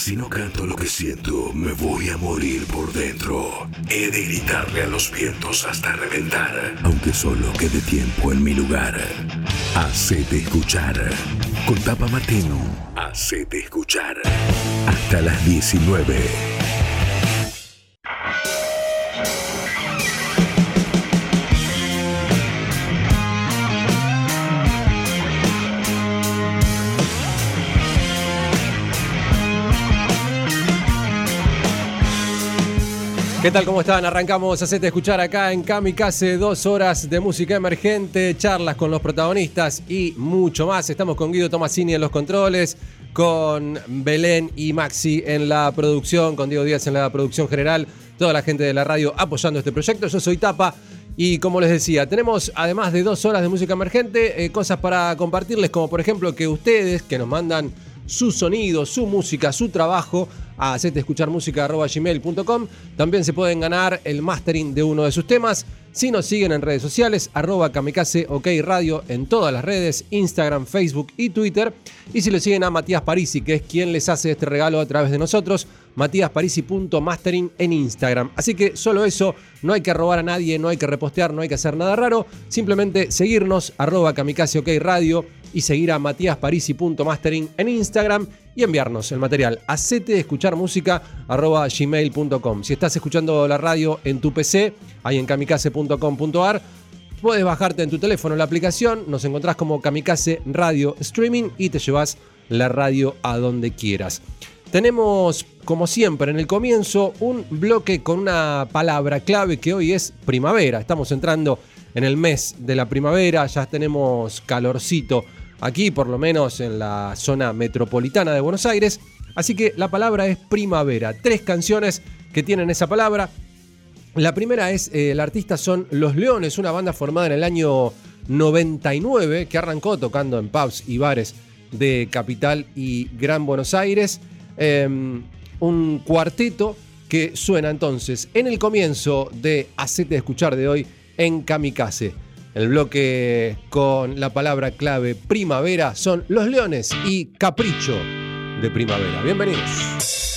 Si no canto lo que siento, me voy a morir por dentro. He de gritarle a los vientos hasta reventar, aunque solo quede tiempo en mi lugar. Hacete escuchar. Con Tapa Martino. Hacete escuchar. Hasta las 19. ¿Qué tal? ¿Cómo están? Arrancamos a hacerte escuchar acá en Kamikaze, dos horas de música emergente, charlas con los protagonistas y mucho más. Estamos con Guido Tomasini en los controles, con Belén y Maxi en la producción, con Diego Díaz en la producción general, toda la gente de la radio apoyando este proyecto. Yo soy Tapa. Y como les decía, tenemos además de dos horas de música emergente, eh, cosas para compartirles, como por ejemplo que ustedes que nos mandan su sonido, su música, su trabajo a gmail.com También se pueden ganar el mastering de uno de sus temas. Si nos siguen en redes sociales, arroba kamikaze ok radio en todas las redes, Instagram, Facebook y Twitter. Y si lo siguen a Matías Parisi, que es quien les hace este regalo a través de nosotros, matíasparisi.mastering en Instagram. Así que solo eso, no hay que robar a nadie, no hay que repostear, no hay que hacer nada raro. Simplemente seguirnos, arroba kamikaze ok radio y seguir a matíasparisi.mastering en Instagram y enviarnos el material a gmail.com. Si estás escuchando la radio en tu PC, ahí en kamikaze.com.ar, puedes bajarte en tu teléfono la aplicación, nos encontrás como Kamikaze Radio Streaming y te llevas la radio a donde quieras. Tenemos, como siempre, en el comienzo un bloque con una palabra clave que hoy es primavera. Estamos entrando en el mes de la primavera, ya tenemos calorcito aquí por lo menos en la zona metropolitana de Buenos Aires. Así que la palabra es primavera. Tres canciones que tienen esa palabra. La primera es, eh, el artista son Los Leones, una banda formada en el año 99 que arrancó tocando en pubs y bares de Capital y Gran Buenos Aires. Em, un cuarteto que suena entonces en el comienzo de Hacete Escuchar de hoy en Kamikaze. El bloque con la palabra clave primavera son Los Leones y Capricho de Primavera. Bienvenidos.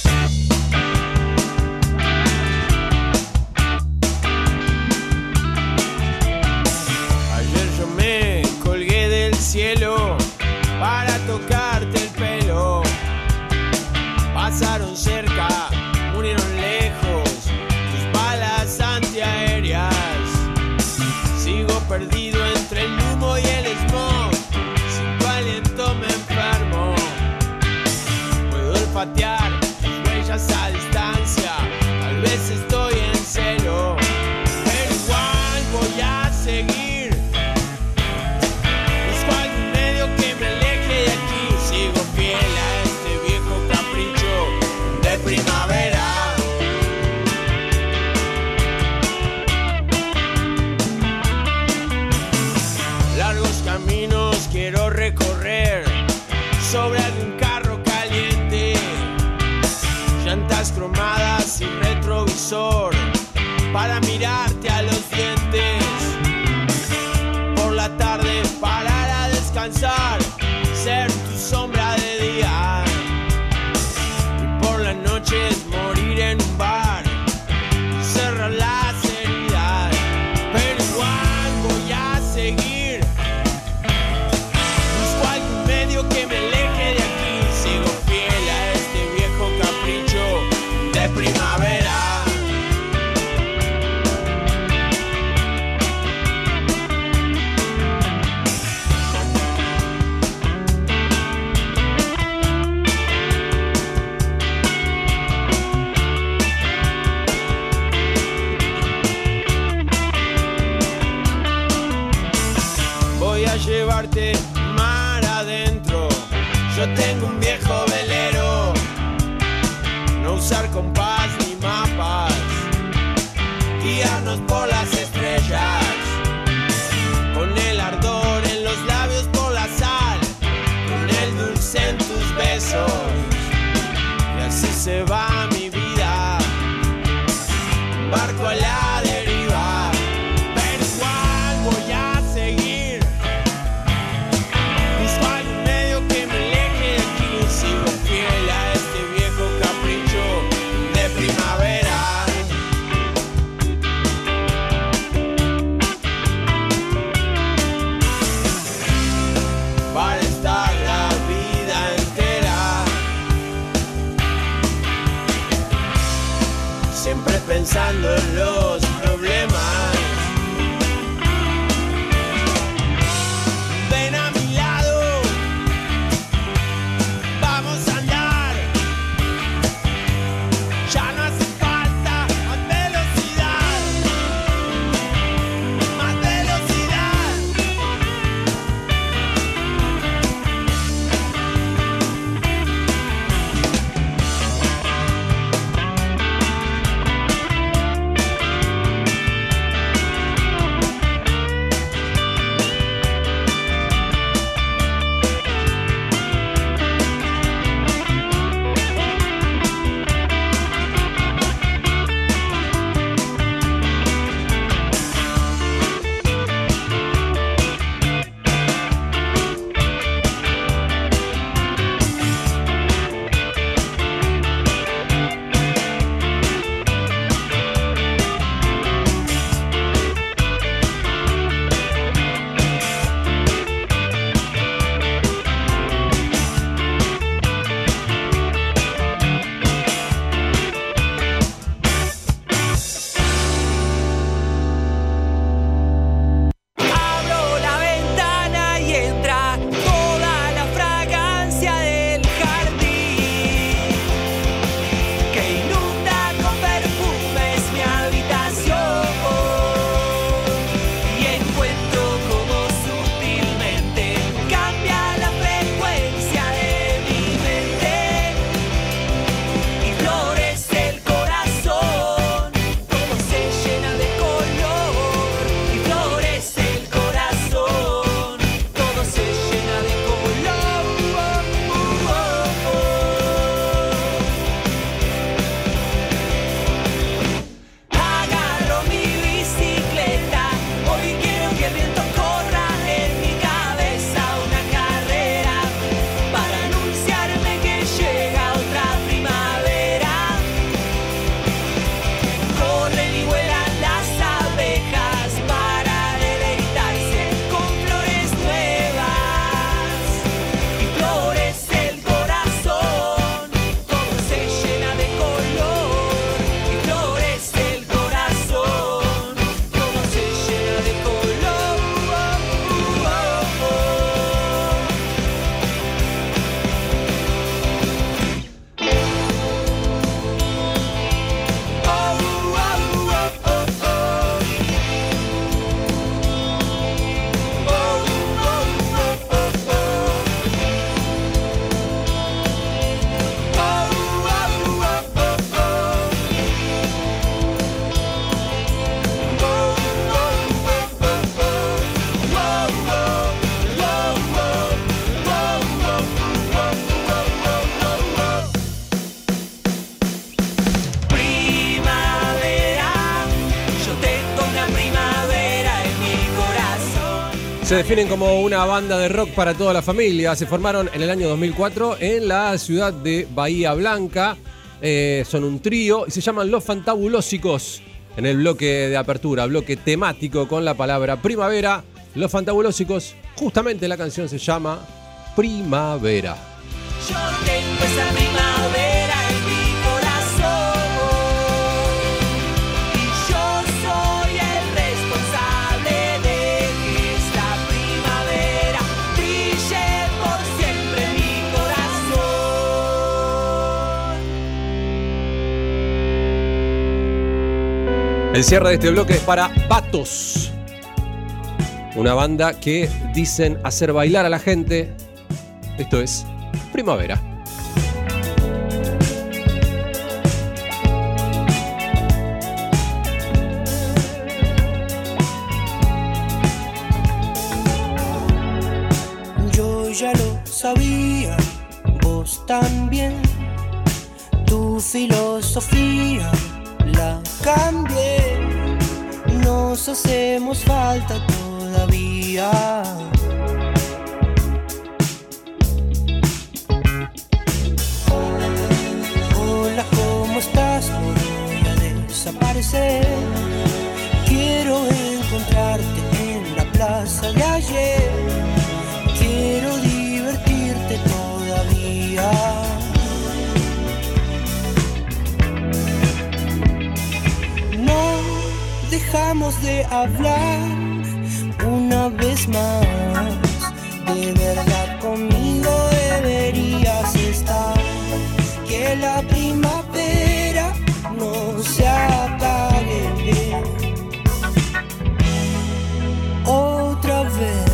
Se definen como una banda de rock para toda la familia. Se formaron en el año 2004 en la ciudad de Bahía Blanca. Eh, son un trío y se llaman Los Fantabulósicos. En el bloque de apertura, bloque temático con la palabra primavera, Los Fantabulósicos, justamente la canción se llama Primavera. El cierre de este bloque es para Batos. Una banda que dicen hacer bailar a la gente. Esto es Primavera. Otra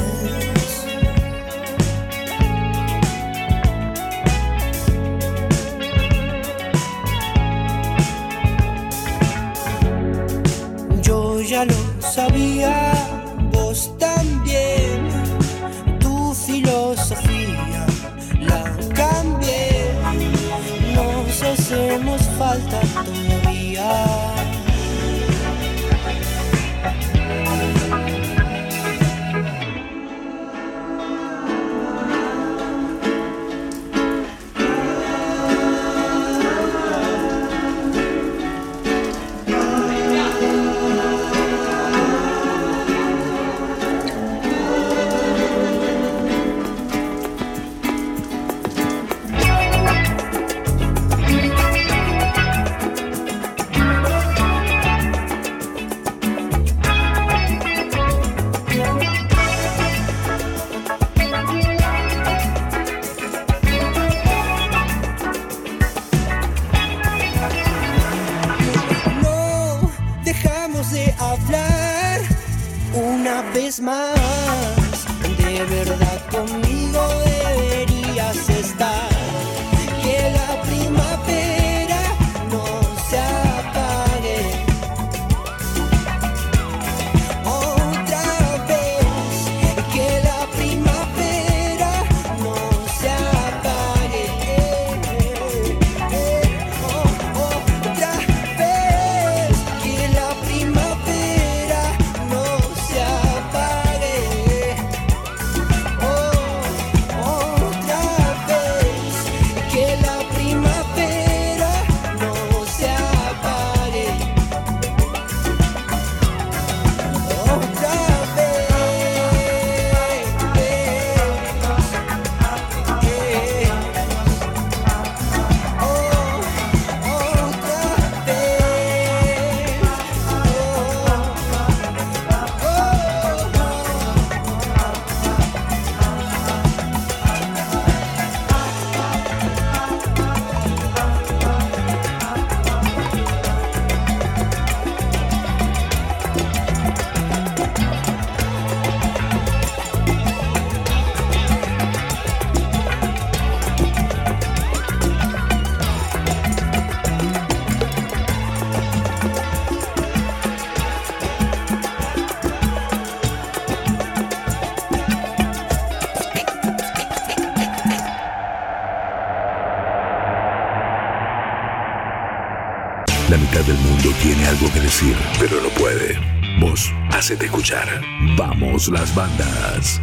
pero no puede. Vos, hacete escuchar. Vamos las bandas.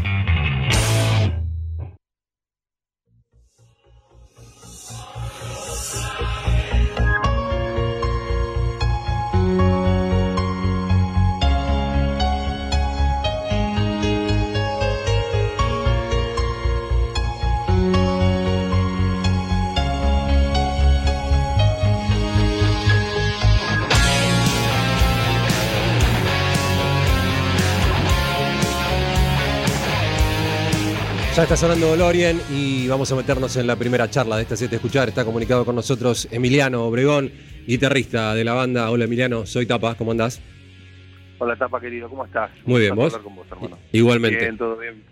Está sonando Lorien y vamos a meternos en la primera charla de esta 7 Escuchar. Está comunicado con nosotros Emiliano Obregón, guitarrista de la banda. Hola Emiliano, soy Tapa, ¿cómo andás? Hola, Tapa, querido, ¿cómo estás? Muy bien, ¿vos? con vos. Igualmente. Bien, todo bien.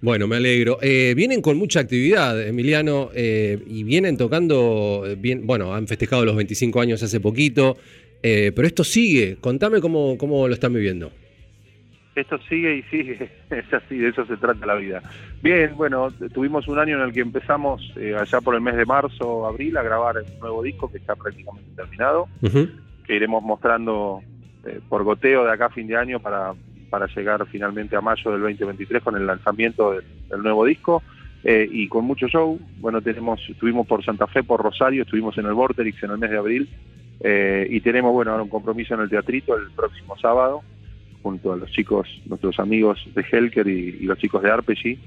Bueno, me alegro. Eh, vienen con mucha actividad, Emiliano, eh, y vienen tocando, eh, bien, bueno, han festejado los 25 años hace poquito, eh, pero esto sigue. Contame cómo, cómo lo están viviendo. Esto sigue y sigue, es así, de eso se trata la vida. Bien, bueno, tuvimos un año en el que empezamos eh, allá por el mes de marzo, abril, a grabar un nuevo disco que está prácticamente terminado, que iremos mostrando eh, por goteo de acá a fin de año para, para llegar finalmente a mayo del 2023 con el lanzamiento del, del nuevo disco. eh, y con mucho show, bueno, tenemos, estuvimos por Santa Fe, por Rosario, estuvimos en el Vorterix en el mes de abril, eh, y tenemos, bueno, ahora un compromiso en el teatrito el próximo sábado, junto a los chicos, nuestros amigos de Helker y, los chicos de Arpeggi.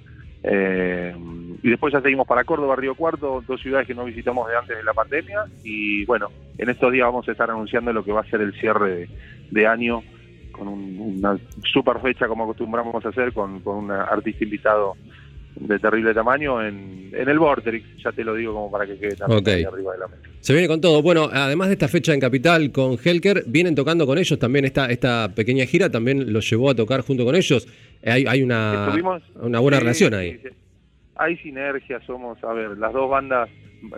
Eh, y después ya seguimos para Córdoba, Río Cuarto, dos ciudades que no visitamos de antes de la pandemia. Y bueno, en estos días vamos a estar anunciando lo que va a ser el cierre de, de año con un- una super fecha como acostumbramos a hacer, con, con un artista invitado de terrible tamaño en, en el Vorterix, ya te lo digo como para que quede también arriba de la mesa. Se viene con todo. Bueno, además de esta fecha en Capital con Helker, vienen tocando con ellos también esta, esta pequeña gira, también los llevó a tocar junto con ellos. Eh, Hay, hay una, una buena Sí, relación ahí. sí. Hay sinergia, somos, a ver, las dos bandas.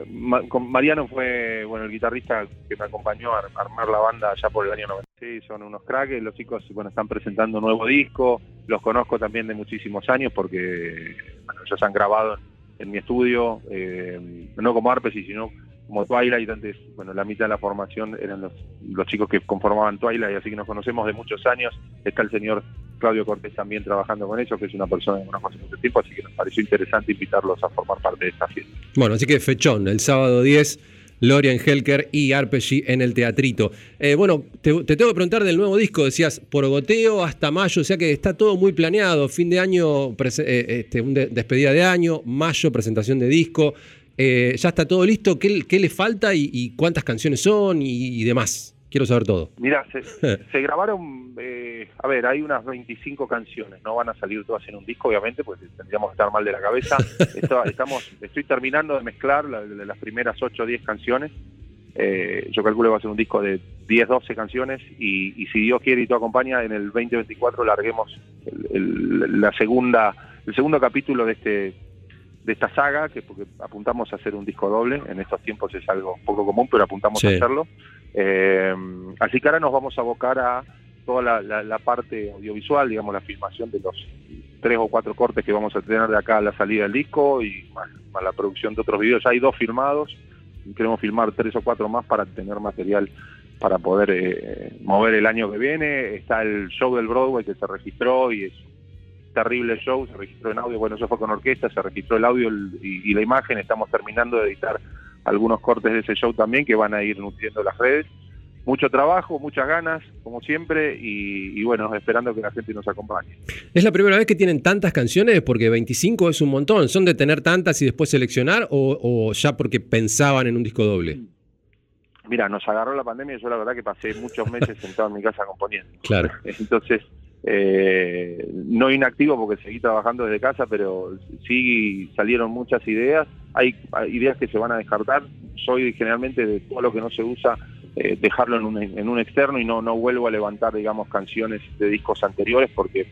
Ma- con Mariano fue, bueno, el guitarrista que me acompañó a ar- armar la banda allá por el año 90. Sí, son unos cracks, los chicos, bueno, están presentando un nuevo disco, los conozco también de muchísimos años porque, bueno, ellos han grabado en, mi estudio, eh, no como Arpesi, sino como Twilight, antes, bueno, la mitad de la formación eran los, chicos que conformaban Twilight, así que nos conocemos de muchos años. Está el señor Claudio Cortés también trabajando con ellos, que es una persona que conozco hace mucho tiempo, así que nos pareció interesante invitarlos a formar parte de esta fiesta. Bueno, así que fechón, el sábado 10, Lorian Helker y Arpeggi en el teatrito. Eh, bueno, te, te tengo que preguntar del nuevo disco, decías por goteo hasta mayo, o sea que está todo muy planeado, fin de año, eh, este, despedida de año, mayo, presentación de disco. Eh, ya está todo listo, ¿qué, le falta y, cuántas canciones son y demás? Quiero saber todo. Mira, se, se grabaron, eh, a ver, hay unas 25 canciones, no van a salir todas en un disco, obviamente, porque tendríamos que estar mal de la cabeza. Esto- estamos, estoy terminando de mezclar la- la- las primeras 8 o 10 canciones. Eh, yo calculo que va a ser un disco de 10, 12 canciones y, y si Dios quiere y tú acompaña, en el 2024 larguemos el, el- la segunda, el segundo capítulo de este de esta saga, que porque apuntamos a hacer un disco doble, en estos tiempos es algo poco común, pero apuntamos Sí. a hacerlo. Eh, así que ahora nos vamos a abocar a toda la, la- parte audiovisual, digamos, la filmación de los tres o cuatro cortes que vamos a tener de acá a la salida del disco y más, la producción de otros videos. Ya hay dos filmados, queremos filmar tres o cuatro más para tener material para poder eh, mover el año que viene. Está el show del Broadway que se registró y es terrible show, se registró en audio, bueno, eso fue con orquesta, se registró el audio y la imagen, estamos terminando de editar algunos cortes de ese show también que van a ir nutriendo las redes. Mucho trabajo, muchas ganas, como siempre, y, y bueno, esperando que la gente nos acompañe. ¿Es la primera vez que tienen tantas canciones? Porque 25 es un montón. ¿Son de tener tantas y después seleccionar o, o ya porque pensaban en un disco doble? Mira, nos agarró la pandemia y yo la verdad que pasé muchos meses sentado en mi casa componiendo. Claro. Entonces, eh, no inactivo porque seguí trabajando desde casa, pero sí salieron muchas ideas. Hay, ideas que se van a descartar. Soy generalmente de todo lo que no se usa, eh, dejarlo en un, en un externo y no, no vuelvo a levantar, digamos, canciones de discos anteriores porque,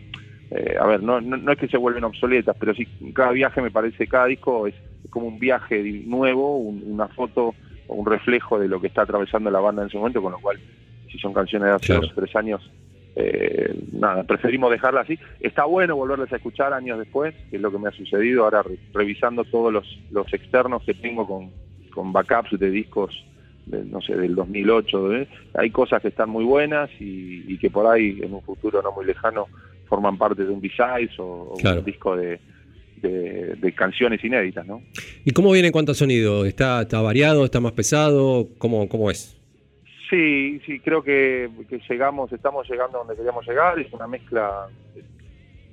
eh, a ver, no, no, no es que se vuelven obsoletas, pero sí, cada viaje me parece, cada disco es como un viaje nuevo, un- una foto o un reflejo de lo que está atravesando la banda en ese momento, con lo cual, si son canciones de hace Claro. dos o tres años, eh, nada, preferimos dejarla así. Está bueno volverlas a escuchar años después, que es lo que me ha sucedido, ahora re- revisando todos los, los externos que tengo con, con backups de discos, de, no sé, del 2008, ¿eh? hay cosas que están muy buenas y, y que por ahí en un futuro no muy lejano forman parte de un B-Sides o, un disco de, de- de canciones inéditas, ¿no? ¿Y cómo viene en cuanto a sonido? ¿Está, está variado? ¿Está más pesado? ¿Cómo, cómo es? Sí, sí, creo que, que llegamos, estamos llegando a donde queríamos llegar, es una mezcla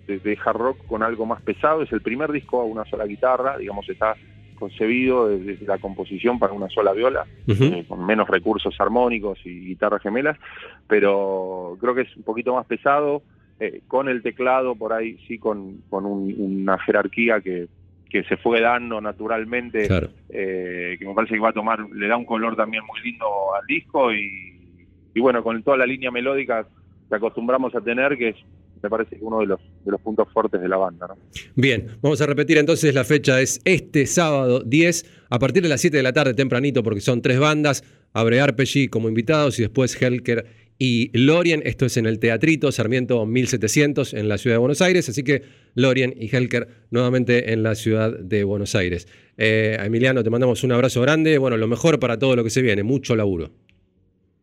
de, de hard rock con algo más pesado, es el primer disco a una sola guitarra, digamos, está concebido desde, la composición para una sola viola, eh, con menos recursos armónicos y guitarras gemelas, pero creo que es un poquito más pesado, eh, con el teclado por ahí sí con, con un- una jerarquía que, que se fue dando naturalmente Claro. eh, que me parece que va a tomar, le da un color también muy lindo al disco y, y bueno, con toda la línea melódica que acostumbramos a tener, que es, me parece que uno de los, de los puntos fuertes de la banda, ¿no? Bien, vamos a repetir entonces la fecha, es este sábado 10, a partir de las 7 de la tarde tempranito, porque son tres bandas, abre Arpeggi como invitados y después Helker y Lorien, esto es en el Teatrito Sarmiento 1700 en la ciudad de Buenos Aires, así que Lorien y Helker nuevamente en la ciudad de Buenos Aires. Eh, Emiliano, te mandamos un abrazo grande, bueno, lo mejor para todo lo que se viene, mucho laburo.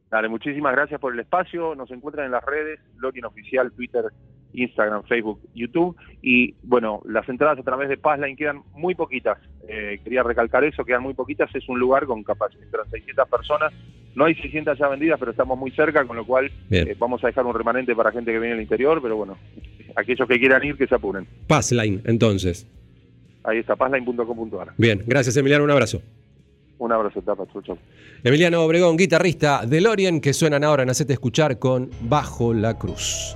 Dale, muchísimas gracias por el espacio, nos encuentran en las redes, Login Oficial, Twitter, Instagram, Facebook, YouTube, y bueno, las entradas a través de Passline quedan muy poquitas, Eh, quería recalcar eso, quedan muy poquitas, es un lugar con capacidad de 600 personas, no hay 600 ya vendidas, pero estamos muy cerca, con lo cual eh, vamos a dejar un remanente para gente que viene del interior, pero bueno, aquellos que quieran ir, que se apuren. Passline, entonces. Ahí está, passline.com.ar. Bien, gracias Emiliano, un abrazo. Un abrazo, tapa, chau. Emiliano Obregón, guitarrista de Lorien, que suenan ahora en Hacete Escuchar con Bajo la Cruz.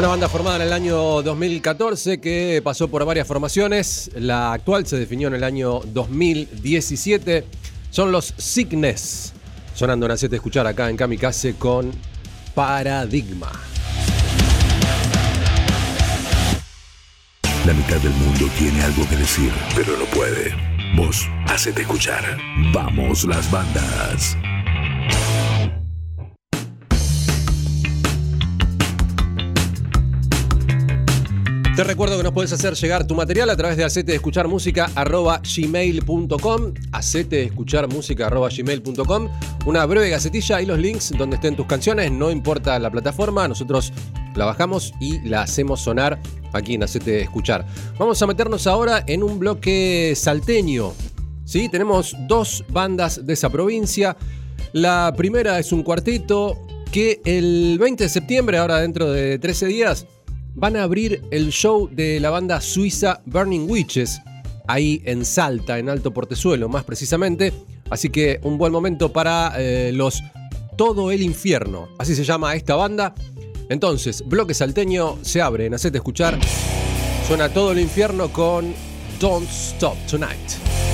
Una banda formada en el año 2014 que pasó por varias formaciones. La actual se definió en el año 2017. Son los Sickness. Sonando en 7 escuchar acá en Kamikaze con Paradigma. La mitad del mundo tiene algo que decir, pero no puede. Vos, hacete escuchar. Vamos las bandas. Te recuerdo que nos puedes hacer llegar tu material a través de hacete escuchar música gmail.com hacete escuchar música gmail.com una breve gacetilla y los links donde estén tus canciones, no importa la plataforma, nosotros la bajamos y la hacemos sonar aquí en Hacete Escuchar. Vamos a meternos ahora en un bloque salteño. ¿sí? Tenemos dos bandas de esa provincia. La primera es un cuarteto que el 20 de septiembre, ahora dentro de 13 días, van a abrir el show de la banda suiza Burning Witches, ahí en Salta, en Alto Portezuelo más precisamente. Así que un buen momento para eh, los Todo el Infierno, así se llama esta banda. Entonces, bloque salteño se abre en Hacete Escuchar. Suena Todo el Infierno con Don't Stop Tonight.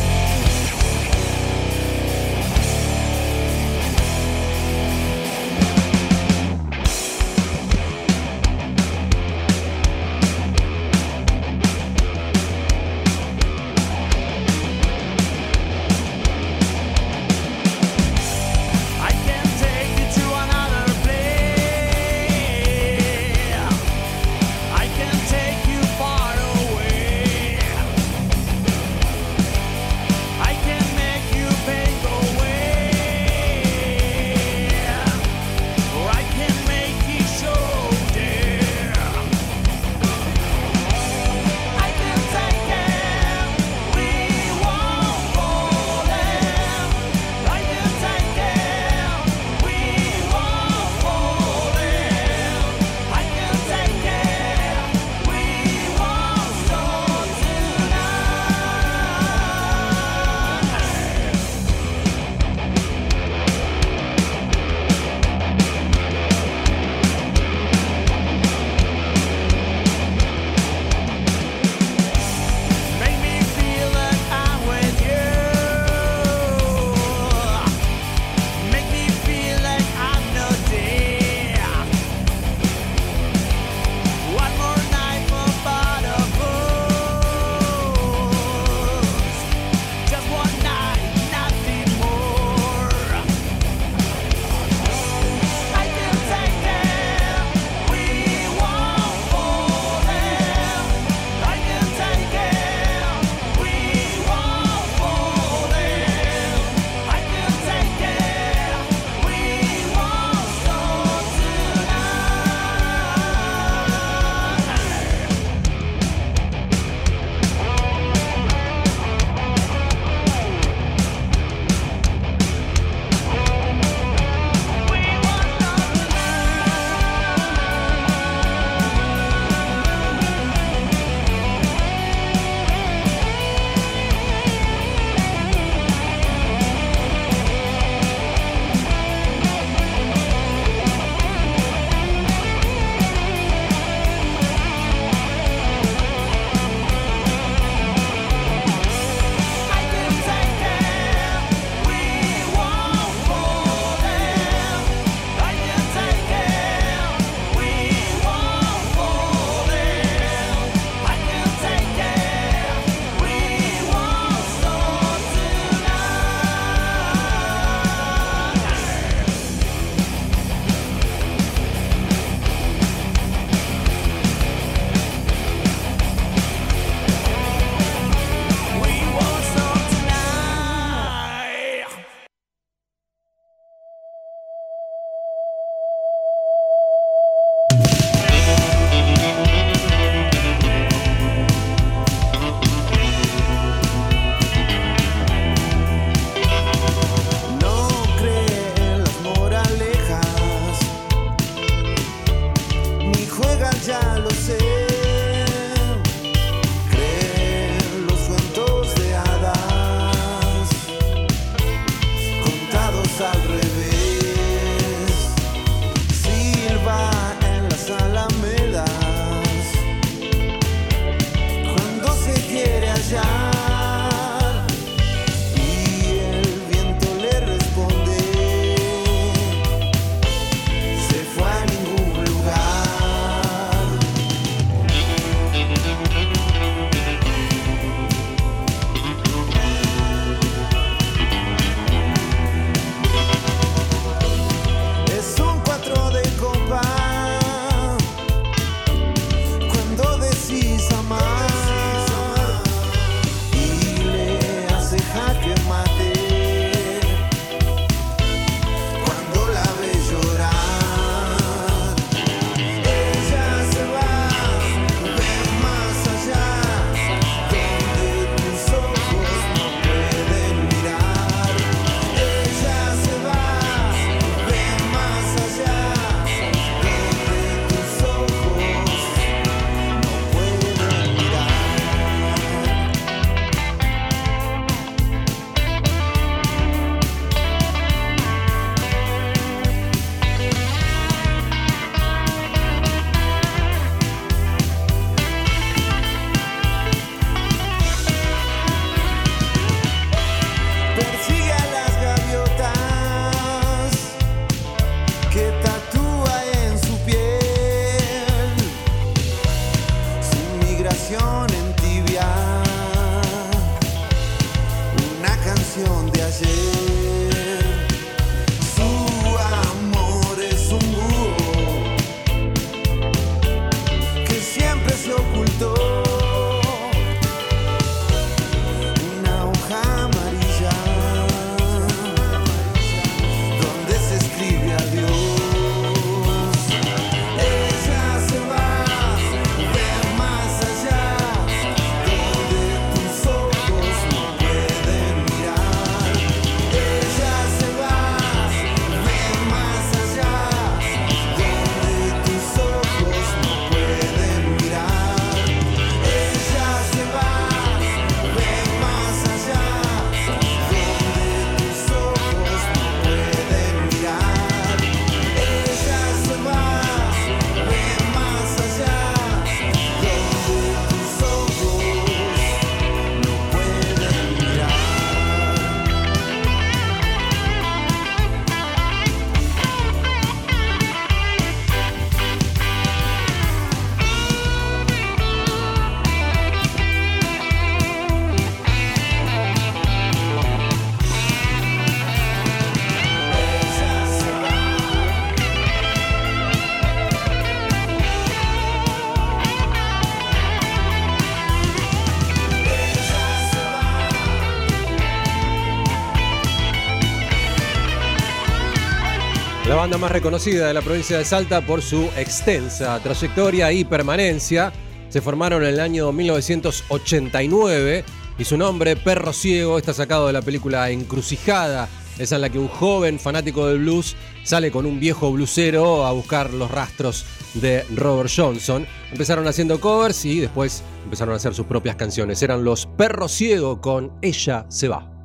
Más reconocida de la provincia de Salta por su extensa trayectoria y permanencia. Se formaron en el año 1989 y su nombre, Perro Ciego, está sacado de la película Encrucijada, esa en la que un joven fanático del blues sale con un viejo blusero a buscar los rastros de Robert Johnson. Empezaron haciendo covers y después empezaron a hacer sus propias canciones. Eran los Perro Ciego con Ella se va.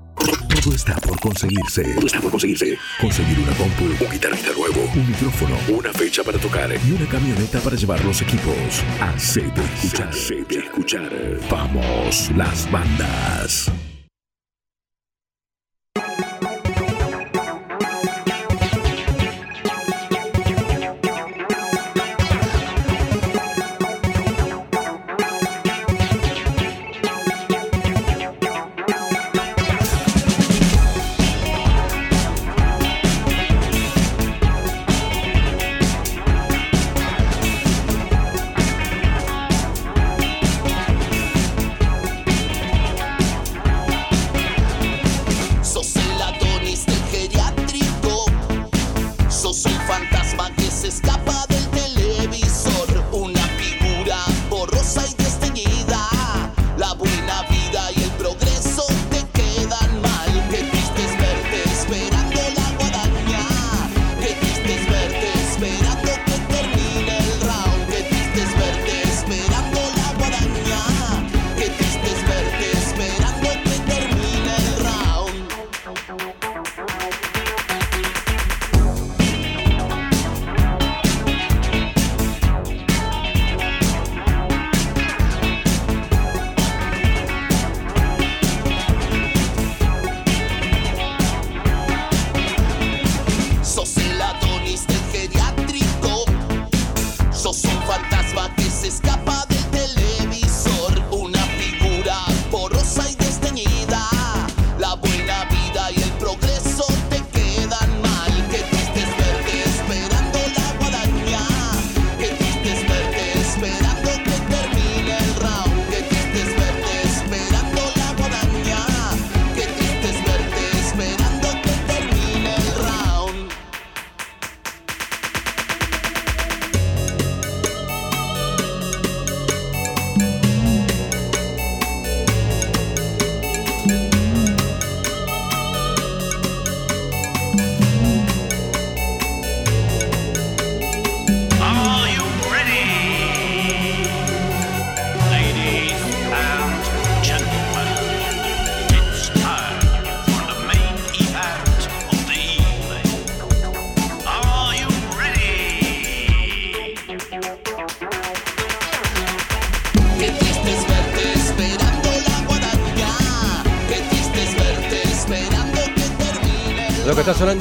Todo está por conseguirse. Todo está por conseguirse. Conseguir una compu, un guitarrista nuevo, un micrófono, una fecha para tocar y una camioneta para llevar los equipos. Hacete escuchar. Hacete escuchar. Vamos, las bandas.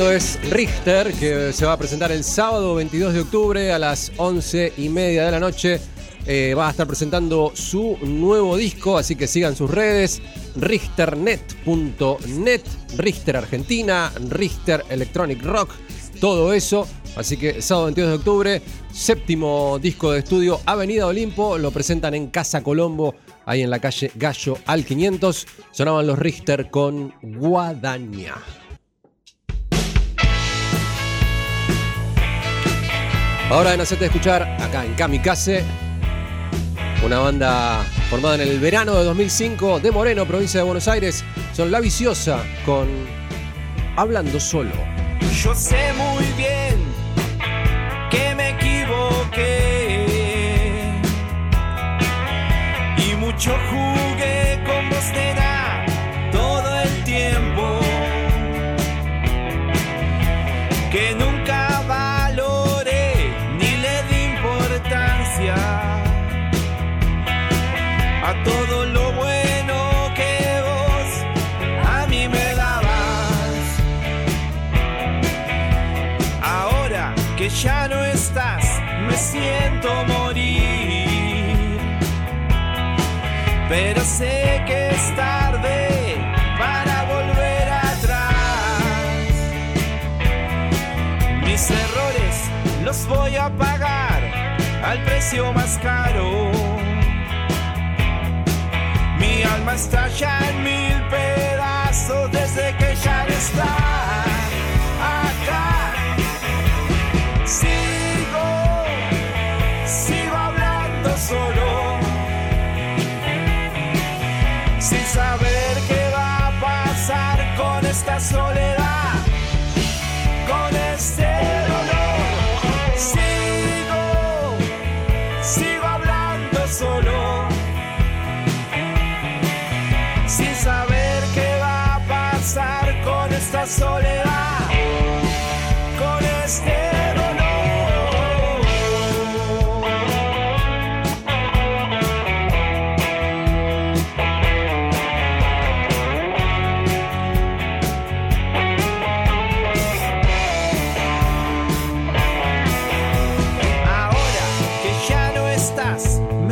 Es Richter, que se va a presentar el sábado 22 de octubre a las 11 y media de la noche. Eh, va a estar presentando su nuevo disco, así que sigan sus redes, richternet.net, Richter Argentina, Richter Electronic Rock, todo eso. Así que sábado 22 de octubre, séptimo disco de estudio, Avenida Olimpo, lo presentan en Casa Colombo, ahí en la calle Gallo al 500. Sonaban los Richter con Guadaña. Ahora en hacerte escuchar acá en Kamikaze, una banda formada en el verano de 2005 de Moreno, provincia de Buenos Aires. Son La Viciosa con Hablando Solo. Yo sé muy bien que me equivoqué Pero sé que es tarde para volver atrás. Mis errores los voy a pagar al precio más caro. Mi alma está ya en mil pedazos desde que ya no está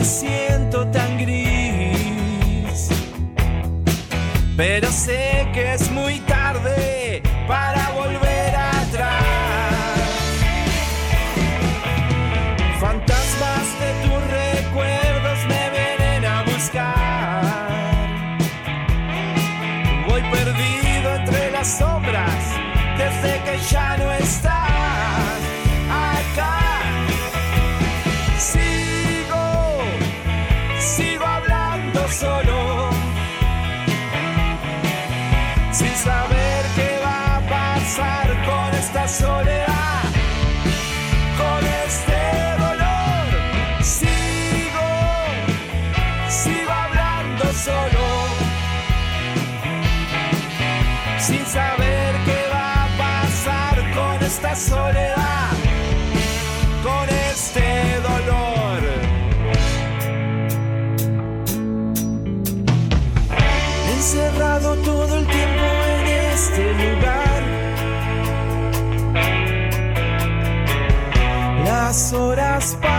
siento tan gris. Pero sé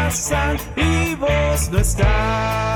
horas pasan y vos no estás.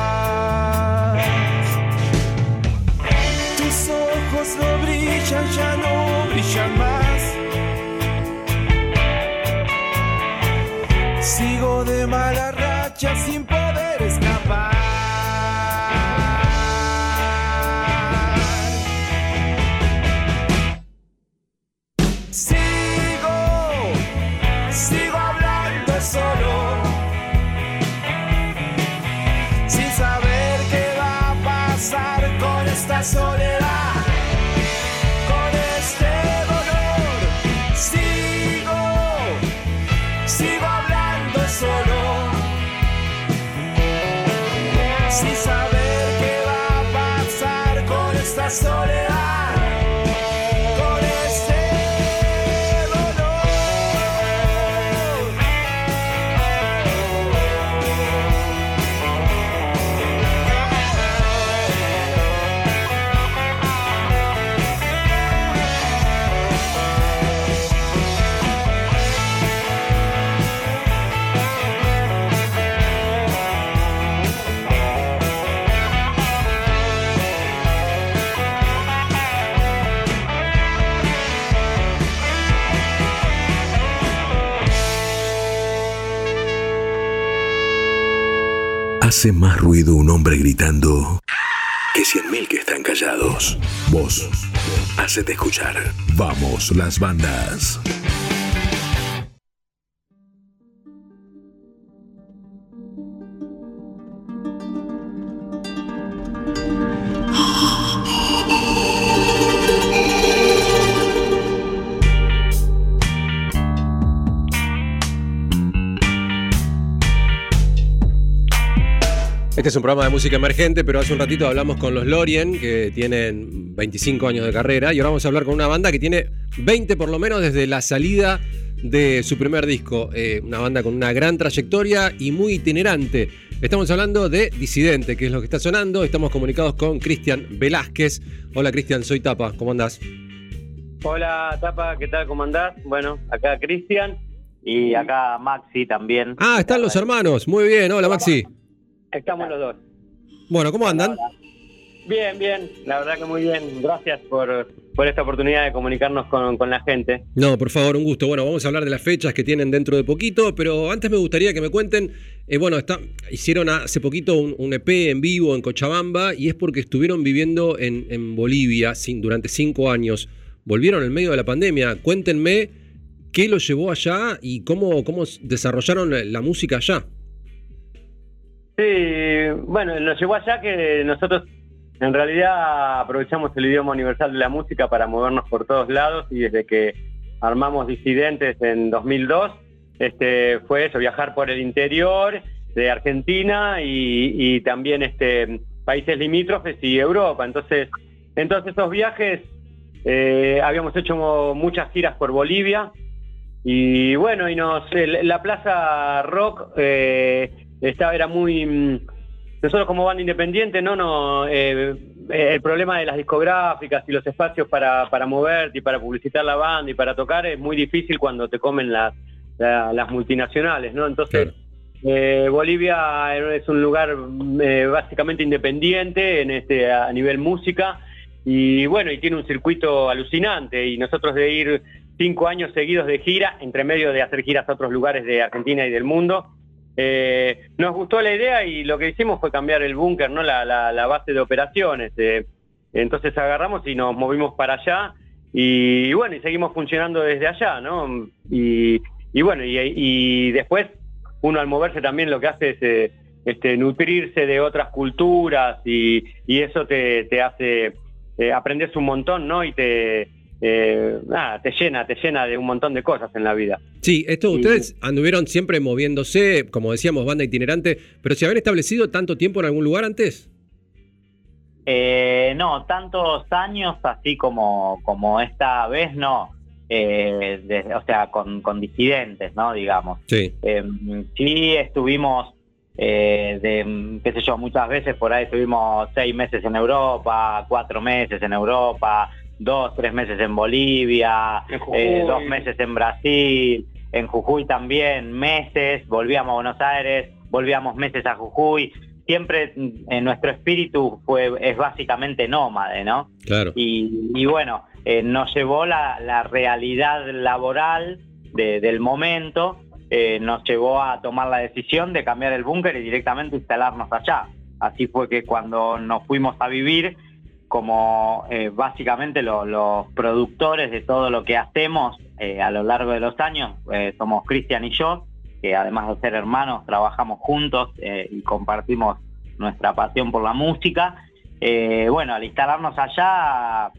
Hace más ruido un hombre gritando que cien mil que están callados. Vos, hacete escuchar. Vamos, las bandas. Este es un programa de música emergente, pero hace un ratito hablamos con los Lorien, que tienen 25 años de carrera, y ahora vamos a hablar con una banda que tiene 20 por lo menos desde la salida de su primer disco. Eh, una banda con una gran trayectoria y muy itinerante. Estamos hablando de Disidente, que es lo que está sonando. Estamos comunicados con Cristian Velázquez. Hola Cristian, soy Tapa, ¿cómo andás? Hola, Tapa, ¿qué tal? ¿Cómo andás? Bueno, acá Cristian y acá Maxi también. Ah, están los hermanos. Muy bien, hola Maxi. Estamos los dos. Bueno, ¿cómo andan? Bien, bien, la verdad que muy bien. Gracias por, por esta oportunidad de comunicarnos con, con la gente. No, por favor, un gusto. Bueno, vamos a hablar de las fechas que tienen dentro de poquito, pero antes me gustaría que me cuenten, eh, bueno, está, hicieron hace poquito un, un EP en vivo en Cochabamba y es porque estuvieron viviendo en, en Bolivia sin- durante cinco años. Volvieron en medio de la pandemia. Cuéntenme qué los llevó allá y cómo, cómo desarrollaron la- la música allá. Sí, bueno, nos llevó allá que nosotros en realidad aprovechamos el idioma universal de la música para movernos por todos lados y desde que armamos Disidentes en 2002, este, fue eso, viajar por el interior de Argentina y, también este, países limítrofes y Europa. Entonces, en todos esos viajes eh, habíamos hecho muchas giras por Bolivia y bueno, y nos la Plaza Rock eh, estaba, era muy... mm, Nosotros como banda independiente, no, no, eh, el problema de las discográficas y los espacios para, para moverte y para publicitar la banda y para tocar es muy difícil cuando te comen las, la- las multinacionales, ¿no? Entonces, Eh, Bolivia es un lugar eh, básicamente independiente en este a nivel música y bueno, y tiene un circuito alucinante y nosotros de ir cinco años seguidos de gira, entre medio de hacer giras a otros lugares de Argentina y del mundo, eh, nos gustó la idea y lo que hicimos fue cambiar el búnker, ¿no? La, base de operaciones. eh. entonces agarramos y nos movimos para allá y, bueno, y seguimos funcionando desde allá, ¿no? Y, bueno, y, después uno al moverse también lo que hace es eh, este, nutrirse de otras culturas y, eso te, te hace, aprendes un montón, ¿no? Y te, eh, nada, te llena, te llena de un montón de cosas en la vida. Sí, esto ustedes anduvieron siempre moviéndose, como decíamos, banda itinerante, pero ¿se habían establecido tanto tiempo en algún lugar antes? Eh, no, tantos años así como, como esta vez no. Eh, de- o sea, con, con disidentes, ¿no? Digamos. Sí. Eh, sí estuvimos, eh, de, qué sé yo, muchas veces por ahí estuvimos seis meses en Europa, cuatro meses en Europa, dos, tres meses en Bolivia, En eh, dos meses en Brasil, en Jujuy también, meses, volvíamos a Buenos Aires, volvíamos meses a Jujuy. Siempre en nuestro espíritu fue, es básicamente nómade, ¿no? Claro. Y, y bueno, eh, nos llevó la, la realidad laboral de- del momento, eh, nos llevó a tomar la decisión de cambiar el búnker y directamente instalarnos allá. Así fue que cuando nos fuimos a vivir, como eh, básicamente lo- los productores de todo lo que hacemos eh, a lo largo de los años, eh, somos Cristian y yo, que además de ser hermanos, trabajamos juntos y compartimos nuestra pasión por la música. Bueno, al instalarnos allá,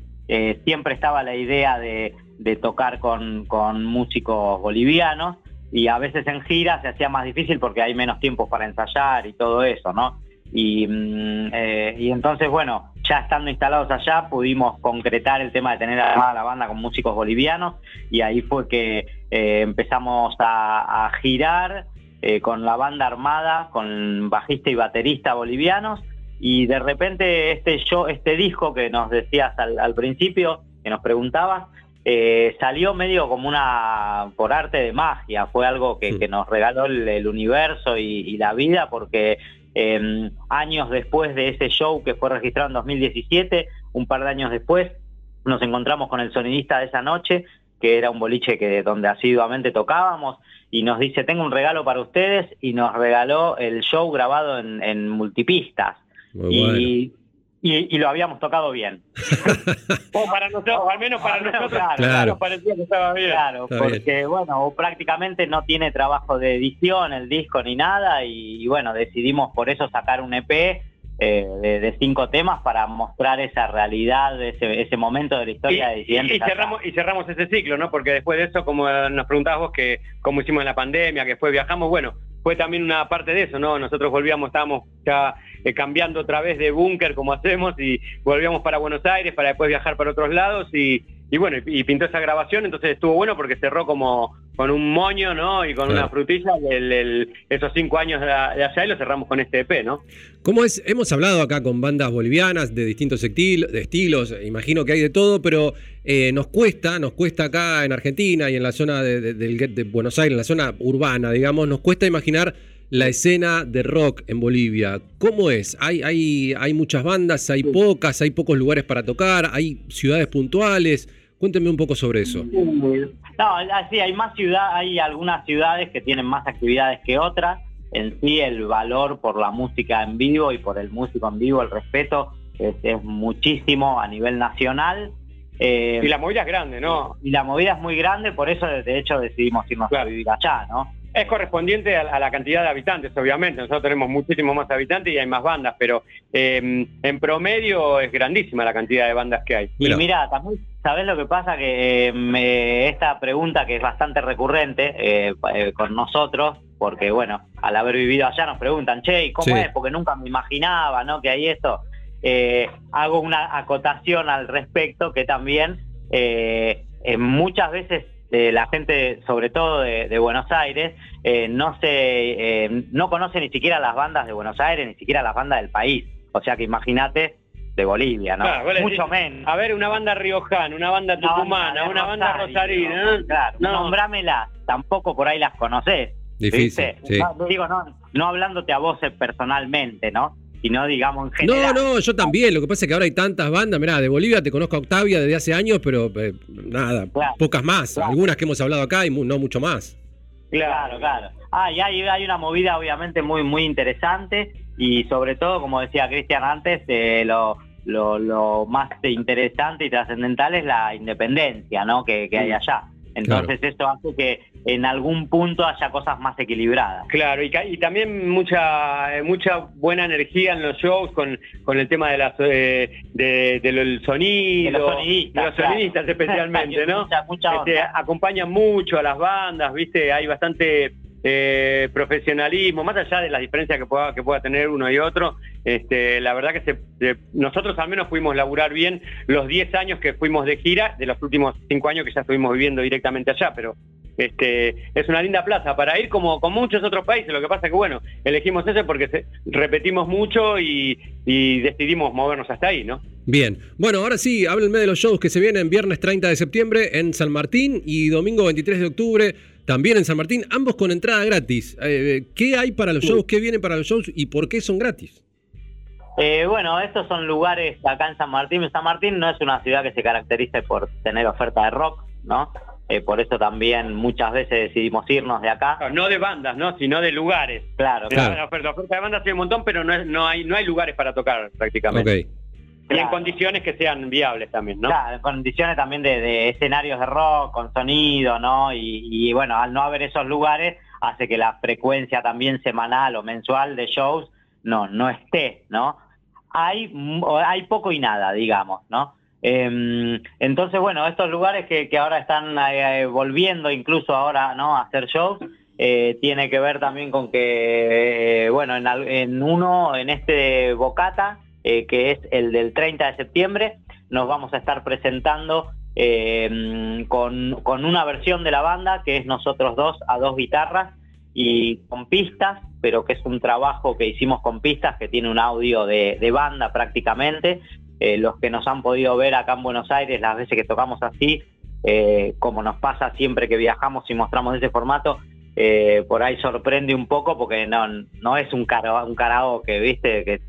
siempre estaba la idea de, tocar con, músicos bolivianos y a veces en gira se hacía más difícil porque hay menos tiempo para ensayar y todo eso, ¿no? Y, mm, y entonces, bueno, ya estando instalados allá pudimos concretar el tema de tener armada la banda con músicos bolivianos y ahí fue que eh, empezamos a, a girar eh, con la banda armada, con bajista y baterista bolivianos y de repente este show, este disco que nos decías al, al principio, que nos preguntabas, eh, salió medio como una por arte de magia, fue algo que, nos regaló el, el universo y, y la vida porque eh, años después de ese show que fue registrado en 2017, un par de años después, nos encontramos con el sonidista de esa noche, que era un boliche que donde asiduamente tocábamos, y nos dice, tengo un regalo para ustedes, y nos regaló el show grabado en, en multipistas. Muy bueno. Y, lo habíamos tocado bien. O para nosotros, o al menos para Al menos, nosotros, claro, Claro. nos parecía que estaba bien. Claro, Está porque bueno, prácticamente no tiene trabajo de edición el disco ni nada y, y, bueno, decidimos por eso sacar un EP eh, de, de cinco temas para mostrar esa realidad, ese, ese momento de la Y, historia de y- acá. cerramos, y cerramos ese ciclo, ¿no? Porque después de eso, como nos preguntabas vos que cómo hicimos en la pandemia, que fue viajamos, bueno, fue también una parte de eso, ¿no? Nosotros volvíamos, estábamos ya eh, cambiando otra vez de búnker como hacemos y volvíamos para Buenos Aires para después viajar para otros lados y, y bueno, y, y pintó esa grabación, entonces estuvo bueno porque cerró como con un moño, ¿no? Y con Claro. una frutilla el- el- esos cinco años de, allá y lo cerramos con este EP, ¿no? ¿Cómo es? Hemos hablado acá con bandas bolivianas de distintos estil- de estilos, imagino que hay de todo, pero eh, nos cuesta, nos cuesta acá en Argentina y en la zona de Buenos Aires, en la zona urbana, digamos, nos cuesta imaginar la escena de rock en Bolivia. ¿Cómo es? ¿Hay, hay, hay muchas bandas, hay pocas, hay pocos lugares para tocar, hay ciudades puntuales? Cuéntenme un poco sobre eso. No, así hay más ciudad, hay algunas ciudades que tienen más actividades que otras. En sí el valor por la música en vivo y por el músico en vivo, el respeto es, es muchísimo a nivel nacional. Eh, Y la movida es grande, ¿no? y la movida es muy grande, por eso de hecho decidimos irnos a vivir allá, ¿no? Es correspondiente a, a la cantidad de habitantes, obviamente. Nosotros tenemos muchísimos más habitantes y hay más bandas, pero eh, en promedio es grandísima la cantidad de bandas que hay. Y Mira. también, ¿sabés lo que pasa? Que eh, me- esta pregunta que es bastante recurrente eh, eh, con nosotros, porque bueno, al haber vivido allá nos preguntan, che, ¿y cómo Sí. es? Porque nunca me imaginaba, ¿no? Que hay esto. Eh, hago una acotación al respecto que también eh, eh, muchas veces la gente, sobre todo de, de Buenos Aires, eh, no se, eh, no conoce ni siquiera las bandas de Buenos Aires, ni siquiera las bandas del país. O sea que imagínate de Bolivia, ¿no? Claro, Mucho decís, menos. A ver, una banda riojana, una banda Una banda tucumana, una banda Rosario, rosarina. ¿eh? Claro, No. nombrámelas, tampoco por ahí las conocés. Difícil, ¿viste? sí. No, digo, no, no hablándote a vos personalmente, ¿no? Sino, digamos, en No, general. no, yo también. Lo que pasa es que ahora hay tantas bandas. Mirá, de Bolivia te conozco a Octavia desde hace años, pero eh, nada, Claro. pocas más. Claro. Algunas que hemos hablado acá y mu- no mucho más. Claro, claro. Ah, y hay, hay una movida obviamente muy, muy interesante y sobre todo, como decía Cristian antes, eh, lo, lo, lo más interesante y trascendental es la independencia ¿no? que, que hay allá. Entonces eso hace que en algún punto haya cosas más equilibradas. Claro, y, y también mucha eh, mucha buena energía en los shows con, con el tema de las eh, de, del sonido, De los sonidistas, de los claro. sonidistas especialmente, ¿no? Mucha- mucha Este, acompañan mucho a las bandas, ¿viste? Hay bastante eh, profesionalismo, más allá de las diferencias que pueda, que pueda tener uno y otro, este, la verdad que se- nosotros al menos pudimos laburar bien los 10 años que fuimos de gira, de los últimos 5 años que ya estuvimos viviendo directamente allá, pero este, es una linda plaza para ir como con muchos otros países, lo que pasa que bueno, elegimos ese porque se- repetimos mucho y, y decidimos movernos hasta ahí, ¿no? Bien. Bueno, ahora sí, háblenme de los shows que se vienen viernes 30 de septiembre en San Martín y domingo 23 de octubre también en San Martín, ambos con entrada gratis. Eh, ¿Qué hay para los shows? ¿Qué viene para los shows y por qué son gratis? Eh, bueno, estos son lugares acá en San Martín. San Martín no es una ciudad que se caracterice por tener oferta de rock, ¿no? Eh, por eso también muchas veces decidimos irnos de acá. No de bandas, ¿no? Sino de lugares. Claro, Claro. La oferta, la oferta de bandas hay un montón, pero no, es- no, hay, no hay lugares para tocar prácticamente. Y en condiciones que sean viables también, ¿no? Claro, en condiciones también de, de escenarios de rock, con sonido, ¿no? Y, y, bueno, al no haber esos lugares, hace que la frecuencia también semanal o mensual de shows no, no esté, ¿no? Hay, hay poco y nada, digamos, ¿no? Em, entonces, bueno, estos lugares que, que ahora están eh, volviendo incluso ahora, ¿no? A hacer shows, eh, tiene que ver también con que, eh, bueno, en, en uno, en este Bocata, eh, que es el del 30 de septiembre, nos vamos a estar presentando eh, con, con una versión de la banda, que es nosotros dos a dos guitarras y con pistas, pero que es un trabajo que hicimos con pistas, que tiene un audio de, de banda prácticamente. Eh, los que nos han podido ver acá en Buenos Aires, las veces que tocamos así, como nos pasa siempre que viajamos y mostramos ese formato, por ahí sorprende un poco porque no, no es un, karaoke, ¿viste? Que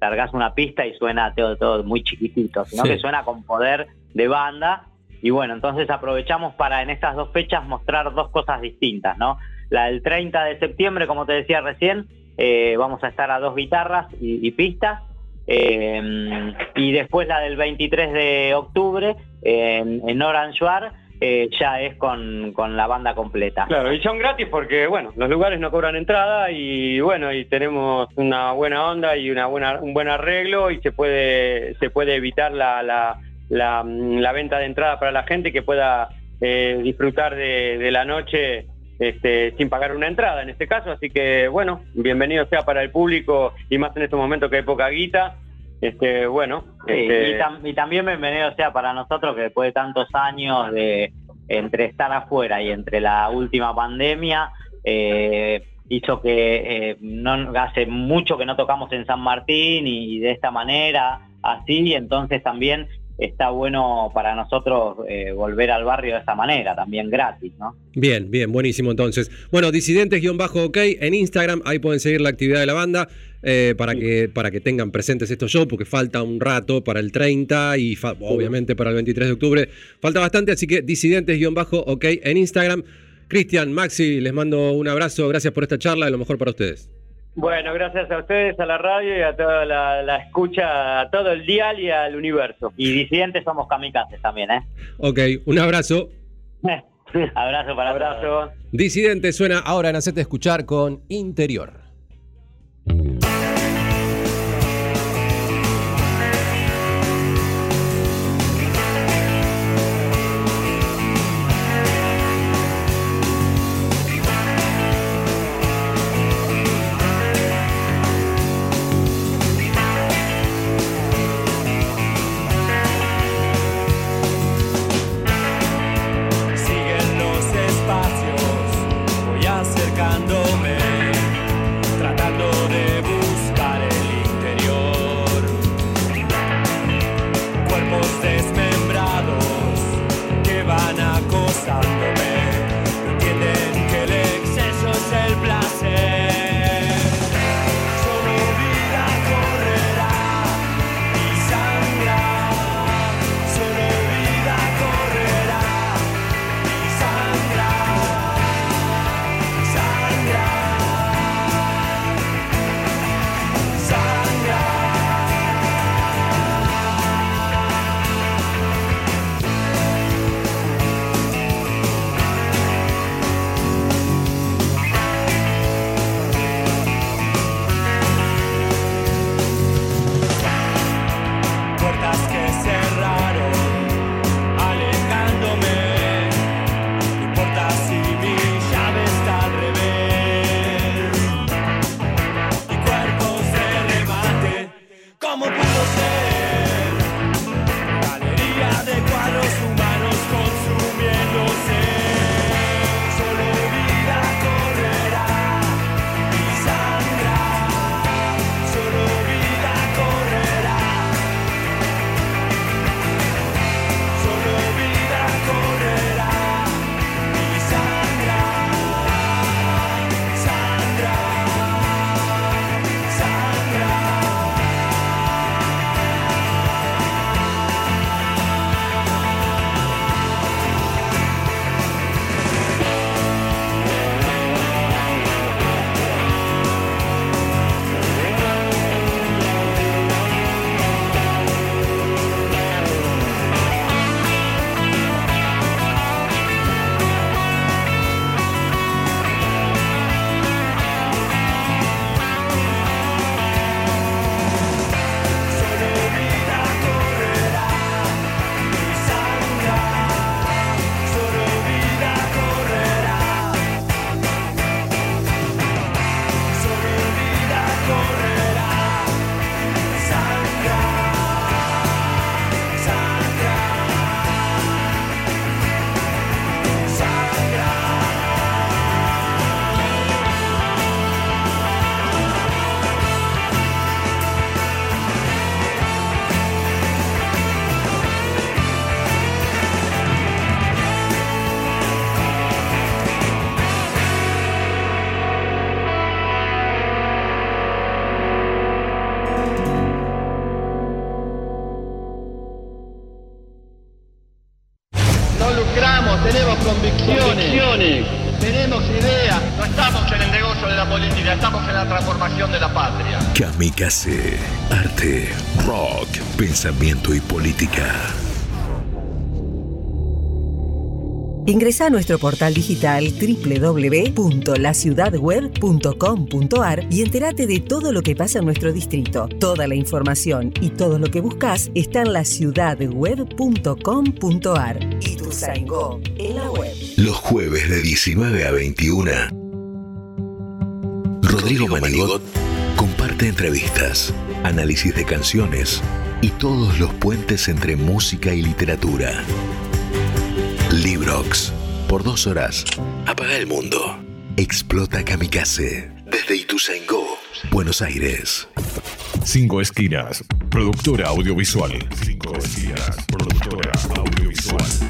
cargas una pista y suena todo, todo muy chiquitito, sino Sí. que suena con poder de banda. Y bueno, entonces aprovechamos para en estas dos fechas mostrar dos cosas distintas, ¿no? La del 30 de septiembre, como te decía recién, eh, vamos a estar a dos guitarras y, y pistas. eh, y después la del 23 de octubre en, en Orange Bar eh, ya es con, con la banda completa. Claro, y son gratis porque, bueno, los lugares no cobran entrada y, bueno, y tenemos una buena onda y una buena, un buen arreglo y se puede, se puede evitar la, la, la, mm, venta de entrada para la gente que pueda eh, disfrutar de, de la noche este, sin pagar una entrada en este caso. Así que, bueno, bienvenido sea para el público y más en estos momentos que hay poca guita. Este, bueno, este, y, tam- y también bienvenido sea para nosotros que después de tantos años de entre estar afuera y entre la última pandemia eh, hizo que eh, no hace mucho que no tocamos en San Martín y, de esta manera así entonces también está bueno para nosotros eh, volver al barrio de esta manera también gratis no Bien, bien, buenísimo entonces. Bueno, disidentes-ok en Instagram, ahí pueden seguir la actividad de la banda eh, para, que, para que tengan presentes estos shows, porque falta un rato para el 30 y obviamente para el 23 de octubre. Falta bastante, así que disidentes-ok en Instagram. Cristian, Maxi, les mando un abrazo, gracias por esta charla y lo mejor para ustedes. Bueno, gracias a ustedes, a la radio y a toda la, la escucha, a todo el dial y al universo. y disidentes somos kamikazes también eh Ok, un abrazo. abrazo para. Abrazo. Disidente suena ahora en Hacete Escuchar con Interior. De la política, estamos en la transformación de la patria. Kamikaze. Arte, rock, pensamiento y política. Ingresa a nuestro portal digital www.laciudadweb.com.ar y entérate de todo lo que pasa en nuestro distrito. Toda la información y todo lo que buscas está en laciudadweb.com.ar. Y tu Zaingó en la web. Los jueves de 19 a 21. Rodrigo Manigot comparte entrevistas, análisis de canciones y todos los puentes entre música y literatura. Librox. Por dos horas. Apaga el mundo. Explota Kamikaze. Desde Ituzaingó, Buenos Aires. Cinco Esquinas, productora audiovisual. Cinco Esquinas, productora audiovisual.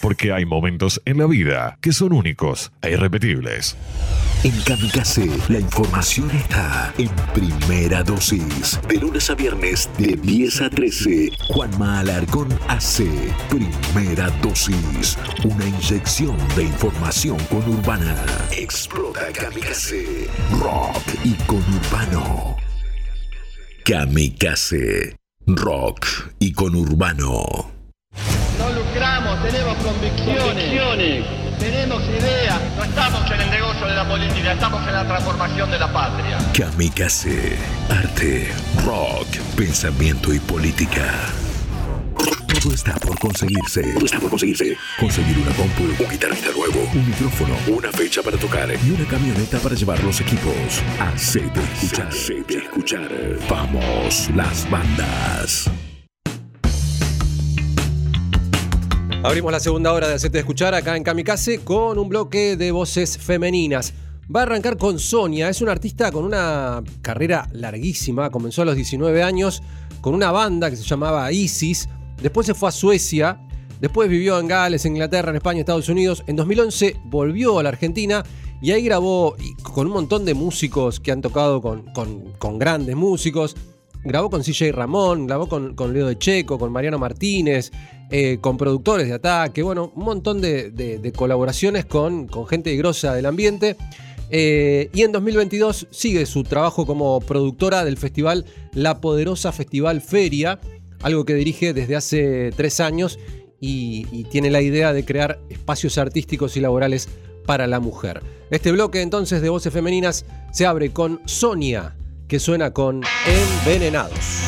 Porque hay momentos en la vida que son únicos e irrepetibles. En Kamikaze, la información está en primera dosis. De lunes a viernes, de 10 a 13. Juanma Alarcón hace primera dosis. Una inyección de información conurbana. Explota Kamikaze. Rock y conurbano. Kamikaze. Rock y conurbano. No tenemos convicciones, tenemos ideas. No estamos en el negocio de la política, estamos en la transformación de la patria. Kamikaze. Arte, rock, pensamiento y política. Todo está por conseguirse. Todo está por conseguirse. Conseguir una compu, un guitarrista nuevo, un micrófono, una fecha para tocar y una camioneta para llevar los equipos. Hacete escuchar. Hacete escuchar. Vamos, las bandas. Abrimos la segunda hora de Hacete Escuchar acá en Kamikaze con un bloque de voces femeninas. Va a arrancar con Sonia, es una artista con una carrera larguísima, comenzó a los 19 años con una banda que se llamaba Isis, después se fue a Suecia, después vivió en Gales, Inglaterra, en España, Estados Unidos, en 2011 volvió a la Argentina y ahí grabó con un montón de músicos que han tocado con- con grandes músicos, grabó con CJ Ramón, grabó con, con Leo de Checo, con Mariano Martínez, eh, con productores de ataque, bueno, un montón de, colaboraciones con, con gente grosa del ambiente. Eh, y en 2022 sigue su trabajo como productora del festival La Poderosa Festival Feria, algo que dirige desde hace tres años y tiene la idea de crear espacios artísticos y laborales para la mujer. Este bloque entonces de voces femeninas se abre con Sonia, que suena con Envenenados.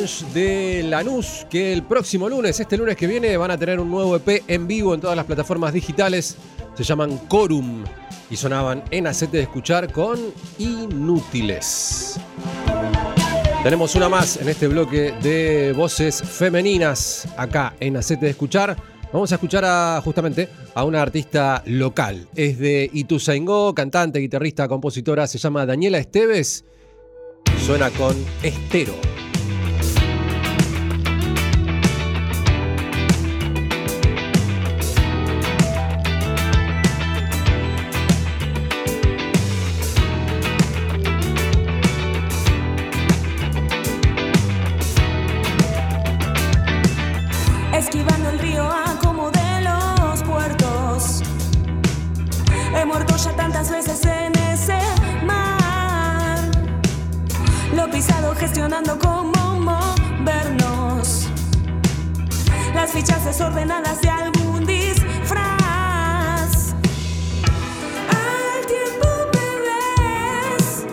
De Lanús que el próximo lunes, este lunes que viene, van a tener un nuevo EP en vivo en todas las plataformas digitales. Se llaman Corum y sonaban en Acete de Escuchar con Inútiles. Tenemos una más en este bloque de voces femeninas acá en Acete de Escuchar. Vamos a escuchar a, justamente a una artista local. Es de Ituzaingó, cantante, guitarrista, compositora. Se llama Daniela Esteves. Suena con Estero. Gestionando cómo movernos. Las fichas desordenadas de algún disfraz. Al tiempo me.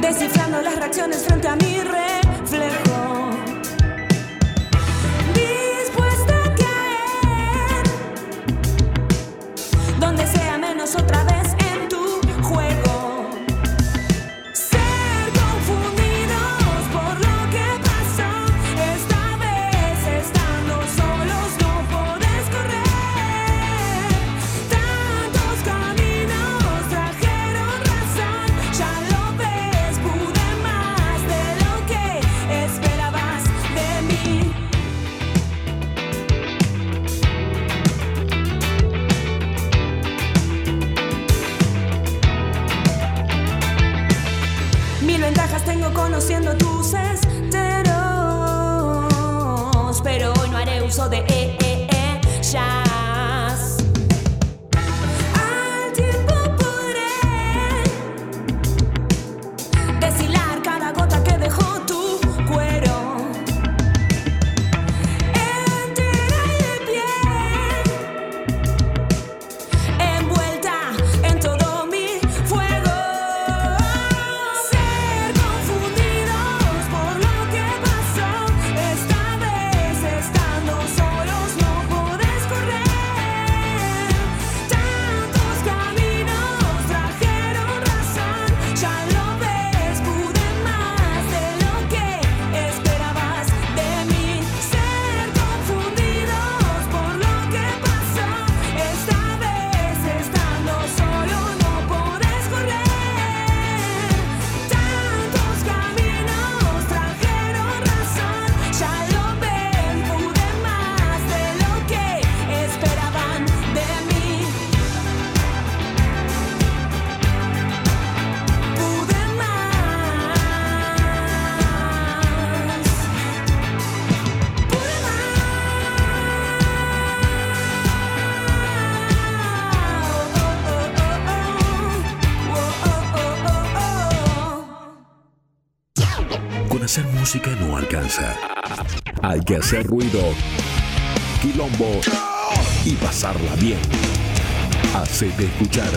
Descifrando las reacciones frente a mi reflejo. Dispuesta a caer donde sea menos otra que hacer ruido, quilombo y pasarla bien. Hacete escuchar.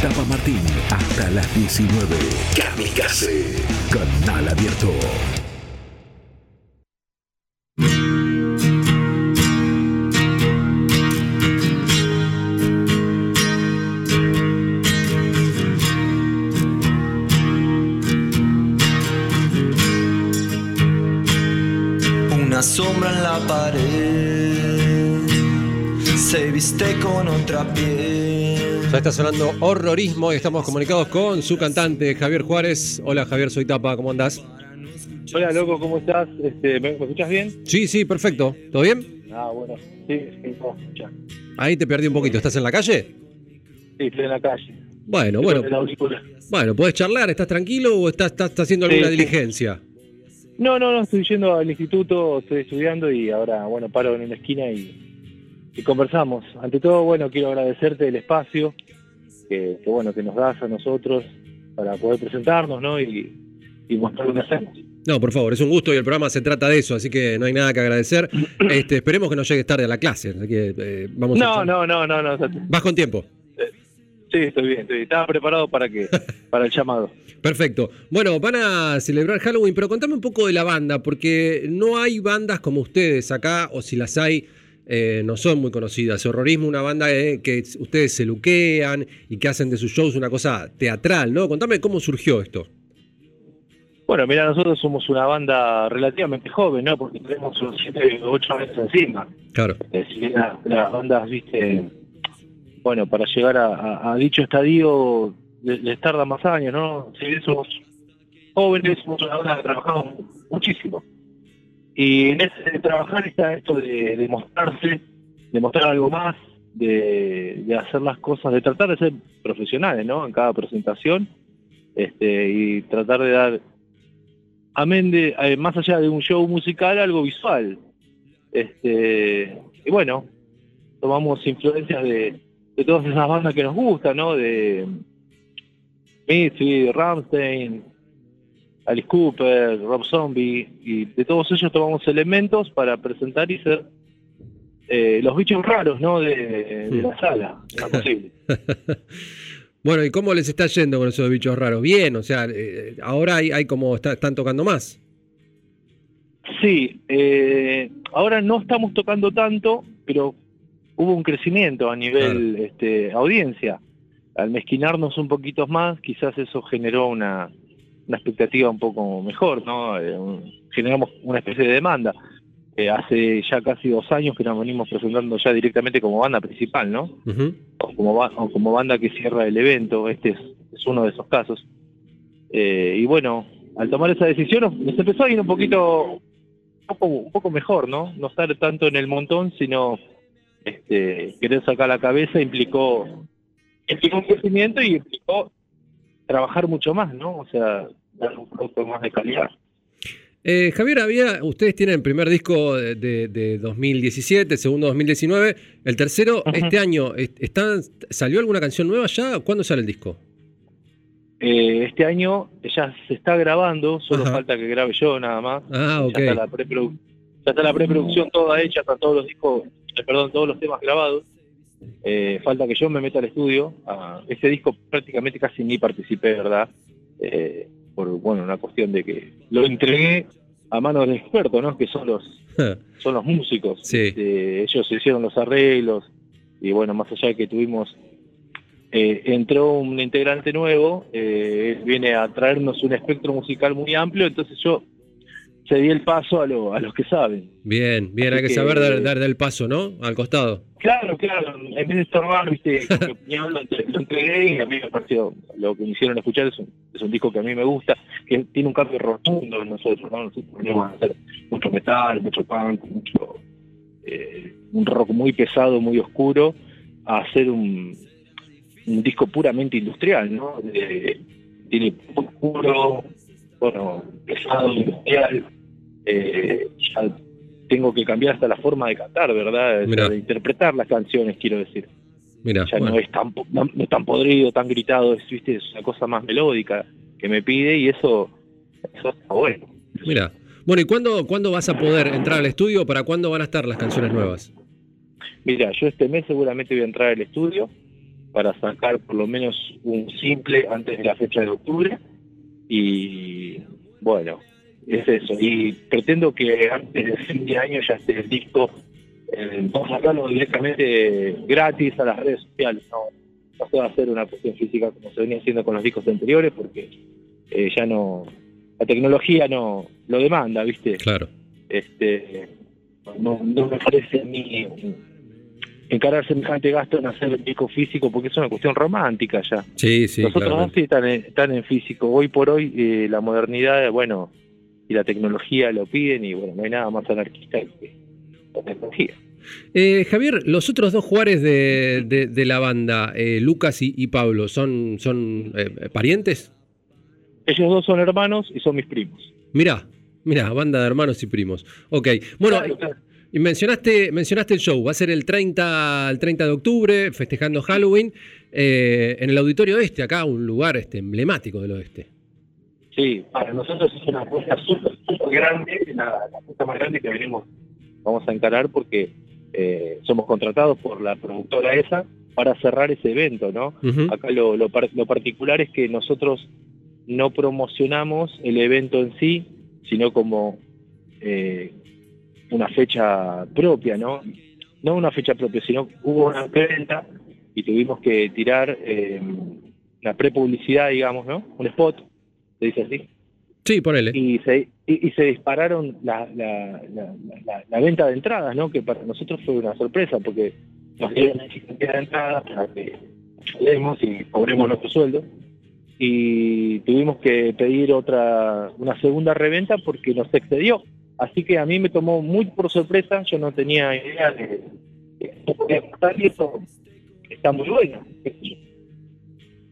Tapa Martín hasta las 19. Kamikaze. Canal abierto. Con otra piel. Ya está sonando horrorismo y estamos comunicados con su cantante Javier Juárez. Hola Javier, soy Tapa, ¿cómo andás? Hola, loco, ¿cómo estás? Este, ¿me, escuchas bien? Sí, sí, perfecto. ¿Todo bien? Ah, bueno. Sí, sí, escuchar. Ahí te perdí un poquito. ¿Estás en la calle? Sí, estoy en la calle. Bueno, Estoy bueno. Bueno, ¿podés charlar? ¿Estás tranquilo o estás, estás- estás haciendo alguna Sí, sí. diligencia? No, no, no, estoy yendo al instituto, estoy estudiando y ahora, bueno, paro en una esquina y, y conversamos. Ante todo, bueno, quiero agradecerte el espacio que, que, bueno, que nos das a nosotros para poder presentarnos, ¿no? Y, y mostrar lo que hacemos. No, por favor, es un gusto y el programa se trata de eso, así que no hay nada que agradecer. Este, esperemos que no llegues tarde a la clase, así que eh, vamos a No, no, no, no, no. o sea, Vas con tiempo. Sí, estoy bien, estoy bien. Estaba preparado para que para el llamado. Perfecto. Bueno, van a celebrar Halloween, pero contame un poco de la banda, porque no hay bandas como ustedes acá, o si las hay, eh, no son muy conocidas. Horrorismo, una banda eh, que ustedes se luquean y que hacen de sus shows una cosa teatral, ¿no? Contame cómo surgió esto. Bueno, mira, nosotros somos una banda relativamente joven, ¿no? Porque tenemos unos 7 o 8 meses encima. Claro. Eh, si bien la- las bandas, viste, bueno, para llegar a, a- a dicho estadio le- les tarda más años, ¿no? Si bien somos jóvenes, somos una banda que trabajamos muchísimo. Y en ese de trabajar está esto de, mostrarse, de mostrar algo más, de, hacer las cosas, de tratar de ser profesionales, ¿no? En cada presentación, este, y tratar de dar, amén de, eh, más allá de un show musical, algo visual. Este, y bueno, tomamos influencias de, de todas esas bandas que nos gustan, ¿no? De Misfits, de Rammstein, Alice Cooper, Rob Zombie, y de todos ellos tomamos elementos para presentar y ser eh, los bichos raros, ¿no? De, de la sala, posible. Bueno, ¿y cómo les está yendo con esos bichos raros? Bien, o sea, eh, ahora hay, hay como está- están tocando más. Sí, eh, ahora no estamos tocando tanto, pero hubo un crecimiento a nivel este, audiencia. Al mezquinarnos un poquito más, quizás eso generó una, una expectativa un poco mejor, ¿no? Eh, generamos una especie de demanda. Eh, hace ya casi dos años que nos venimos presentando ya directamente como banda principal, ¿no? o como, ba- o como banda que cierra el evento, este es, es uno de esos casos. Eh, y bueno, al tomar esa decisión nos, nos empezó a ir un poquito, un poco, un poco mejor, ¿no? No estar tanto en el montón, sino este, querer sacar la cabeza implicó, implicó un crecimiento y implicó trabajar mucho más, ¿no? O sea, dar un producto más de calidad. Eh, Javier, había, ustedes tienen el primer disco de, de- de 2017, el segundo 2019, el tercero este año. est- ¿Están, ¿Salió alguna canción nueva ya? ¿Cuándo sale el disco? Eh, este año ya se está grabando, solo Ajá. falta que grabe yo nada más. Ah, ok. Ya está la, preproducción toda hecha, están todos los discos, eh, perdón, todos los temas grabados. Eh, falta que yo me meta al estudio. Ah, este disco prácticamente casi ni participé, ¿verdad? Eh, por bueno, una cuestión de que lo entregué a manos de expertos, ¿no? Que son los son los músicos. Sí. Este, ellos hicieron los arreglos y bueno, más allá de que tuvimos eh, entró un integrante nuevo, eh, él viene a traernos un espectro musical muy amplio, entonces yo cedí el paso a, lo- a los que saben. Bien, bien, hay que que- saber dar, dar el paso, ¿no? Al costado. Claro, claro, en vez de estorbar, viste, lo, entre- lo entregué y a mí me pareció, lo que me hicieron escuchar es un, es un disco que a mí me gusta, que tiene un cambio rotundo en nosotros, ¿no? Nosotros a hacer mucho metal, mucho punk, mucho, eh, un rock muy pesado, muy oscuro, a hacer un, un disco puramente industrial, ¿no? De- tiene puro, bueno, pesado, industrial, eh, ya tengo que cambiar hasta la forma de cantar, ¿verdad? Mirá. de interpretar las canciones, quiero decir. Mira, Ya no es tan no, no es tan podrido, tan gritado, es, ¿viste? es una cosa más melódica que me pide y eso, eso está bueno. Mira. Bueno, ¿y cuándo, cuándo vas a poder entrar al estudio? ¿Para cuándo van a estar las canciones nuevas? Mira, yo este mes seguramente voy a entrar al estudio para sacar por lo menos un simple antes de la fecha de octubre y bueno, es eso. Y pretendo que antes del fin de año ya esté el disco, eh, vamos a sacarlo directamente gratis a las redes sociales, no, no se va a hacer una cuestión física como se venía haciendo con los discos anteriores porque eh, ya no, la tecnología no lo demanda, ¿viste? Claro. Este, no, no me parece a mí encarar semejante gasto en hacer el disco físico porque es una cuestión romántica ya. Sí, sí, Los otros claro. dos sí están en, están en físico. Hoy por hoy eh, la modernidad, bueno, y la tecnología lo piden y bueno, no hay nada más anarquista que la tecnología. Eh, Javier, los otros dos jugadores de, de- de la banda, eh, Lucas y, y Pablo, ¿son, son eh, parientes? Ellos dos son hermanos y son mis primos. Mirá, mirá, banda de hermanos y primos. Ok, bueno, y mencionaste, mencionaste el show, va a ser el 30, el 30 de octubre, festejando Halloween, eh, en el Auditorio Este, acá, un lugar este, emblemático del oeste. Sí, para nosotros es una apuesta súper, súper grande, la, la apuesta más grande que venimos, vamos a encarar porque eh, somos contratados por la productora esa para cerrar ese evento, ¿no? Acá lo, lo par- lo particular es que nosotros no promocionamos el evento en sí, sino como eh, una fecha propia, ¿no? No una fecha propia, sino hubo una preventa y tuvimos que tirar eh, una prepublicidad, digamos, ¿no? Un spot, se dice así. Sí, ponele. Y se, y, y se dispararon la, la, la, la- la venta de entradas, ¿no? Que para nosotros fue una sorpresa porque nos dieron una cantidad de entradas para que ayudemos y cobremos nuestro sueldo. Y tuvimos que pedir otra, una segunda reventa porque nos excedió. Así que a mí me tomó muy por sorpresa, yo no tenía idea de de y eso está muy bueno.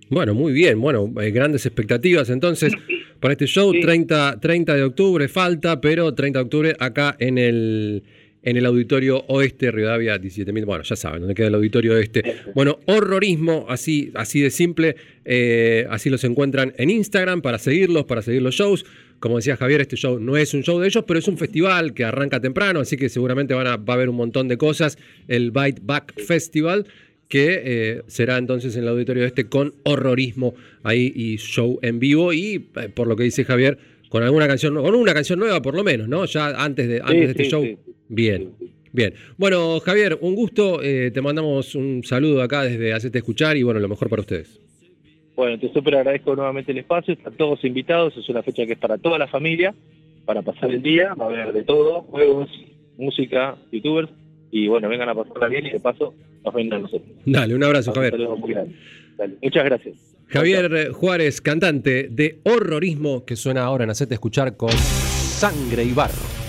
Bueno, muy bien. Bueno, eh, grandes expectativas entonces para este show. 30, 30 de octubre falta, pero 30 de octubre acá en el, en el Auditorio Oeste, Rivadavia 17.000. Bueno, ya saben dónde queda el Auditorio Oeste. Bueno, horrorismo, así, así de simple. eh, así los encuentran en Instagram para seguirlos, para seguir los shows. Como decía Javier, este show no es un show de ellos, pero es un festival que arranca temprano, así que seguramente van a, va a haber un montón de cosas. El Bite Back Festival que eh, será entonces en el auditorio este con horrorismo ahí y show en vivo y eh, por lo que dice Javier con alguna canción con una canción nueva por lo menos no ya antes de antes de este sí, show. sí, bien bien. Bueno Javier un gusto eh, te mandamos un saludo acá desde Hacete Escuchar y bueno lo mejor para ustedes Bueno, te súper agradezco nuevamente el espacio, están todos invitados, es una fecha que es para toda la familia, para pasar el día, va a haber de todo, juegos, música, youtubers, y bueno, vengan a pasarla bien y de paso nos vengan a nosotros. dale un abrazo Un Javier saludo muy grande. Dale, Muchas gracias. Javier Juárez cantante de horrorismo que suena ahora en Hacete Escuchar con Sangre y Barro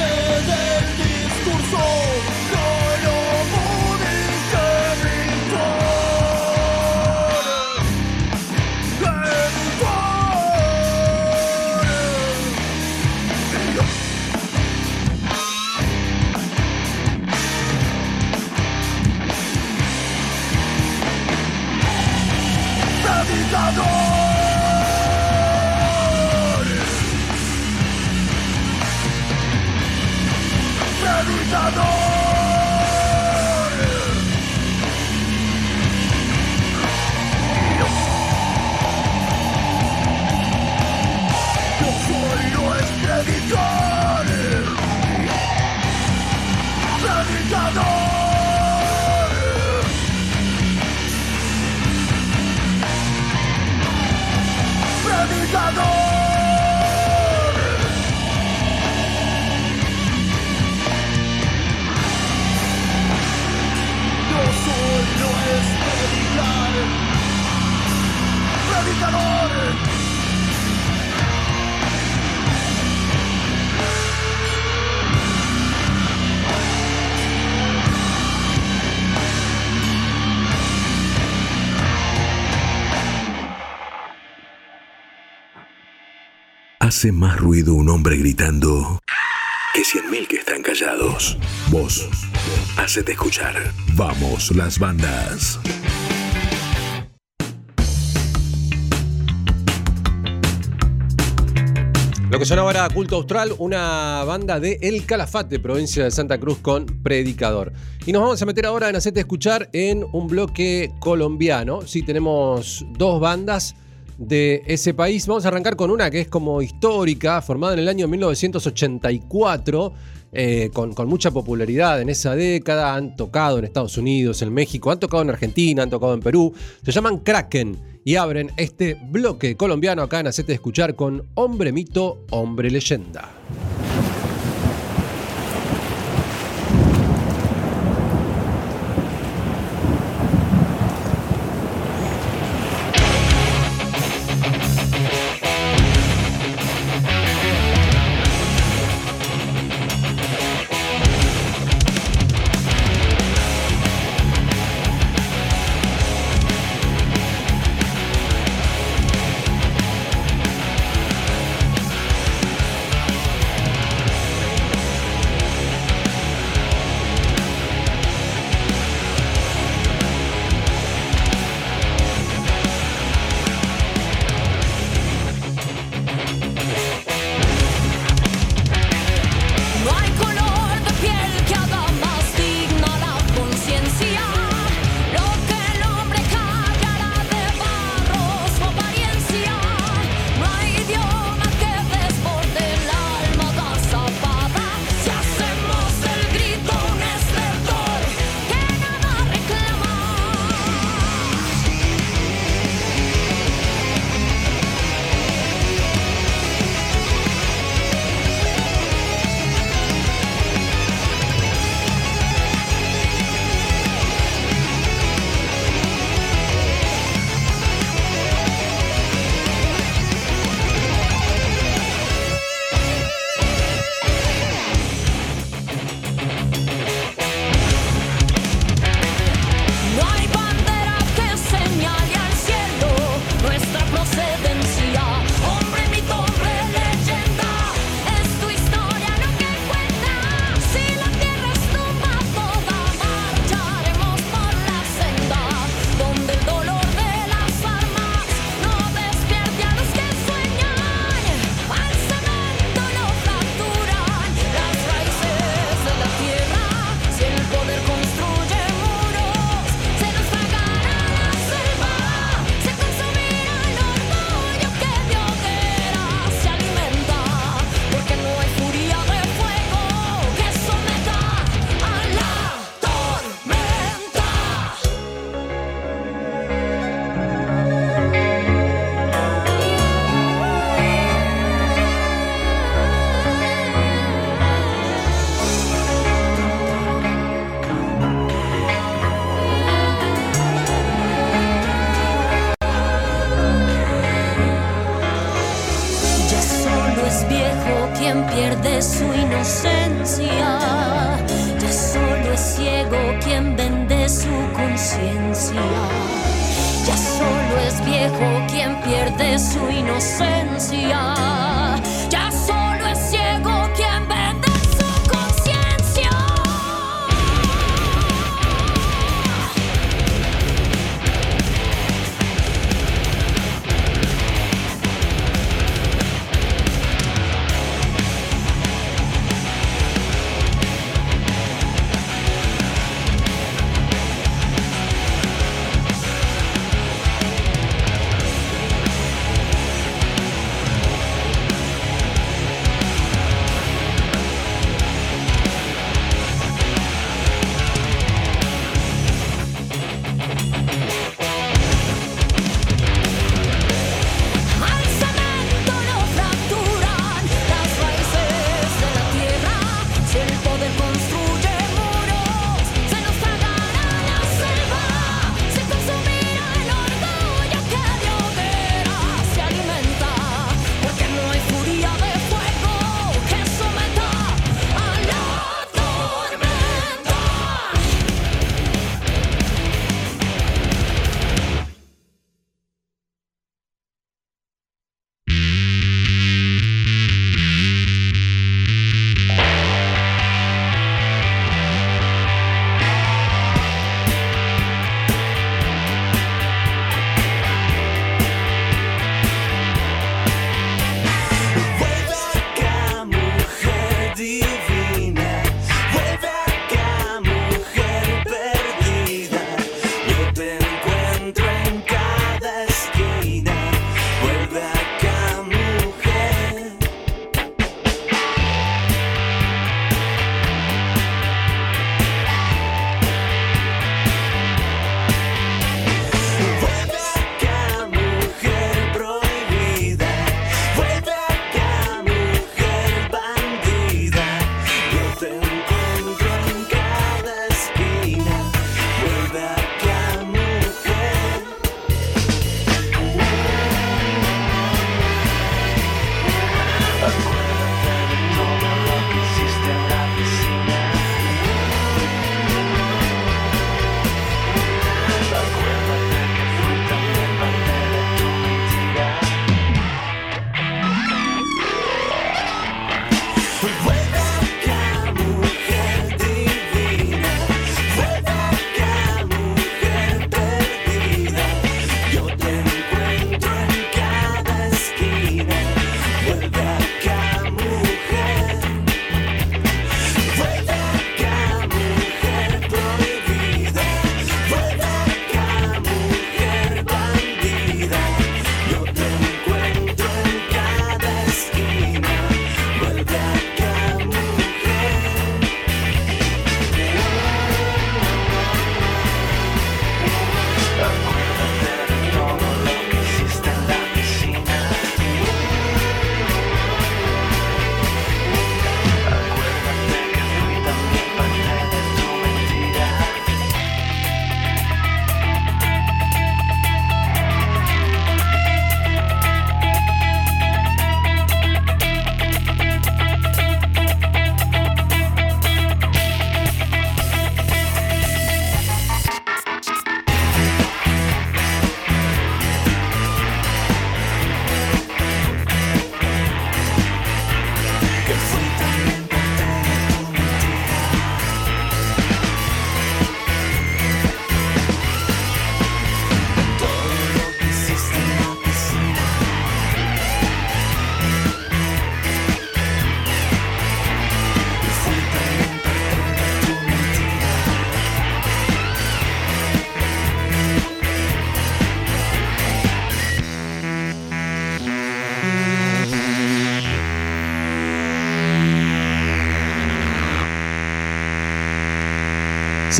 further Hace más ruido un hombre gritando que cien mil que están callados. Vos, hacete escuchar. Vamos, las bandas. Lo que sonaba era Culto Austral, una banda de El Calafate, provincia de Santa Cruz, con Predicador. Y nos vamos a meter ahora en Hacete Escuchar en un bloque colombiano. Sí, tenemos dos bandas de ese país. Vamos a arrancar con una que es como histórica, formada en el año 1984. eh, con, con mucha popularidad en esa década, han tocado en Estados Unidos, en México, han tocado en Argentina, han tocado en Perú. Se llaman Kraken y abren este bloque colombiano acá en Hacete Escuchar con Hombre Mito, Hombre Leyenda.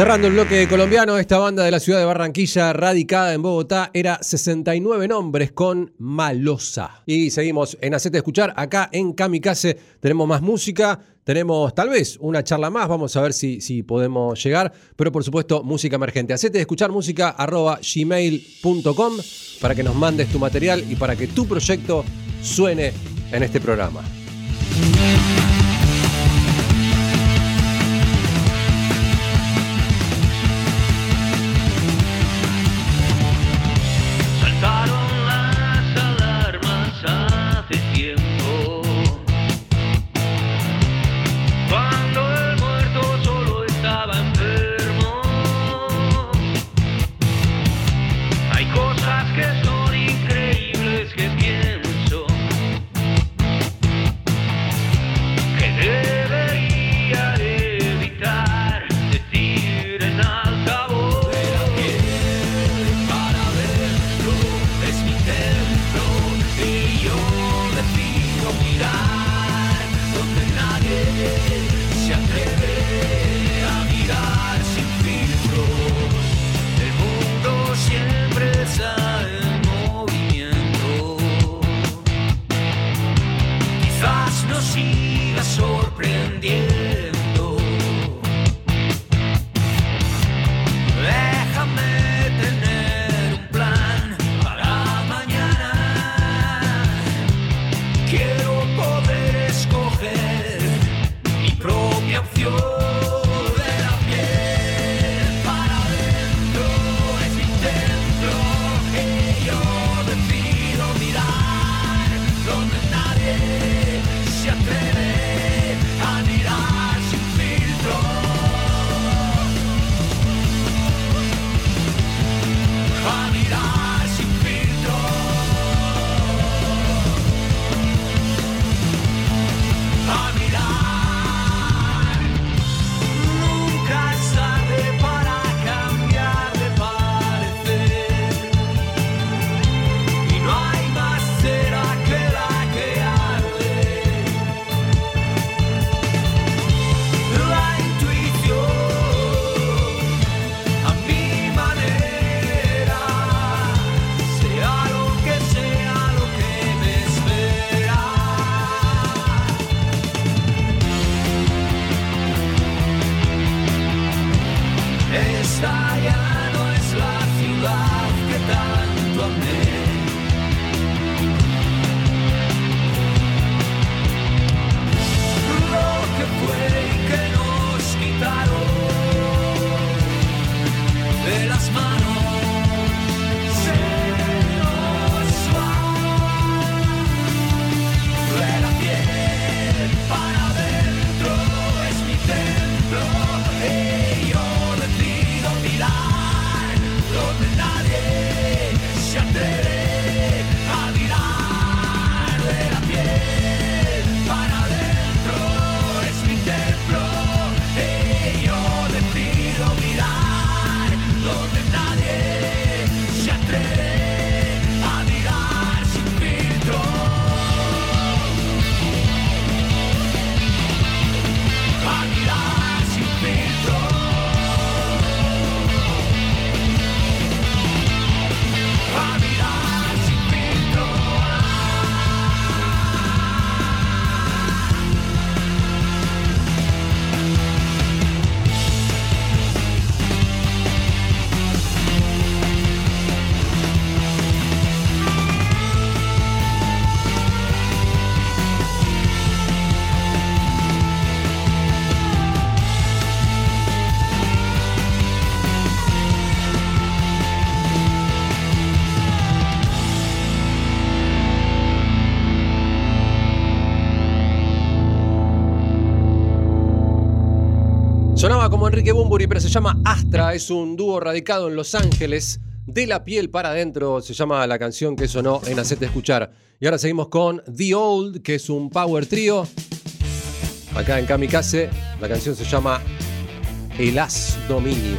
Cerrando el bloque colombiano, esta banda de la ciudad de Barranquilla, radicada en Bogotá, era 69 nombres con Malosa. Y seguimos en Hacete Escuchar, acá en Kamikaze tenemos más música, tenemos tal vez una charla más, vamos a ver si, si podemos llegar, pero por supuesto música emergente. Hacete Escuchar música arroba gmail.com para que nos mandes tu material y para que tu proyecto suene en este programa. Enrique Bumburi, pero se llama Astra, es un dúo radicado en Los Ángeles. De la piel para adentro se llama la canción que sonó en Hacete Escuchar. Y ahora seguimos con The Old, que es un power trio. Acá en Kamikaze, la canción se llama El As Dominio.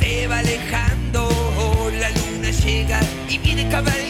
Se va alejando. La luna llega y viene cabalgando.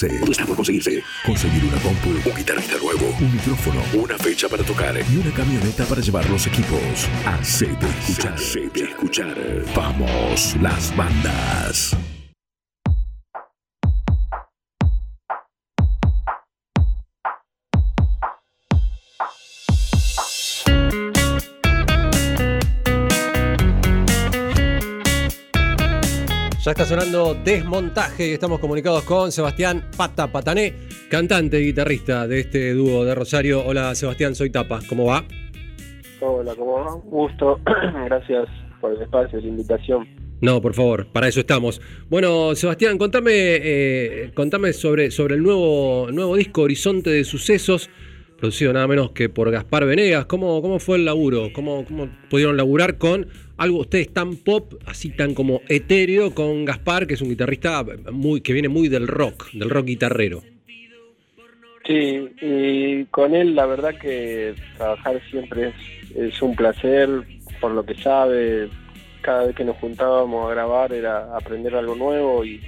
Conseguirse. Está por conseguirse. Conseguir una compu, un guitarrista nuevo, un micrófono, una fecha para tocar y una camioneta para llevar los equipos. Hacete escuchar. Hacete escuchar. Vamos, las bandas. Ya está sonando Desmontaje y estamos comunicados con Sebastián Pata Patané, cantante y guitarrista de este dúo de Rosario. Hola Sebastián, soy Tapa, ¿cómo va? Hola, ¿cómo va? Un gusto. Gracias por el espacio, la invitación. No, por favor, para eso estamos. Bueno, Sebastián, contame, eh, contame sobre, sobre el nuevo, nuevo disco Horizonte de Sucesos, producido nada menos que por Gaspar Venegas. ¿Cómo, cómo fue el laburo? ¿Cómo, ¿Cómo pudieron laburar con algo, ustedes tan pop, así tan como etéreo, con Gaspar, que es un guitarrista muy, que viene muy del rock, del rock guitarrero? Sí, y con él la verdad que trabajar siempre es, es un placer por lo que sabe. Cada vez que nos juntábamos a grabar era aprender algo nuevo y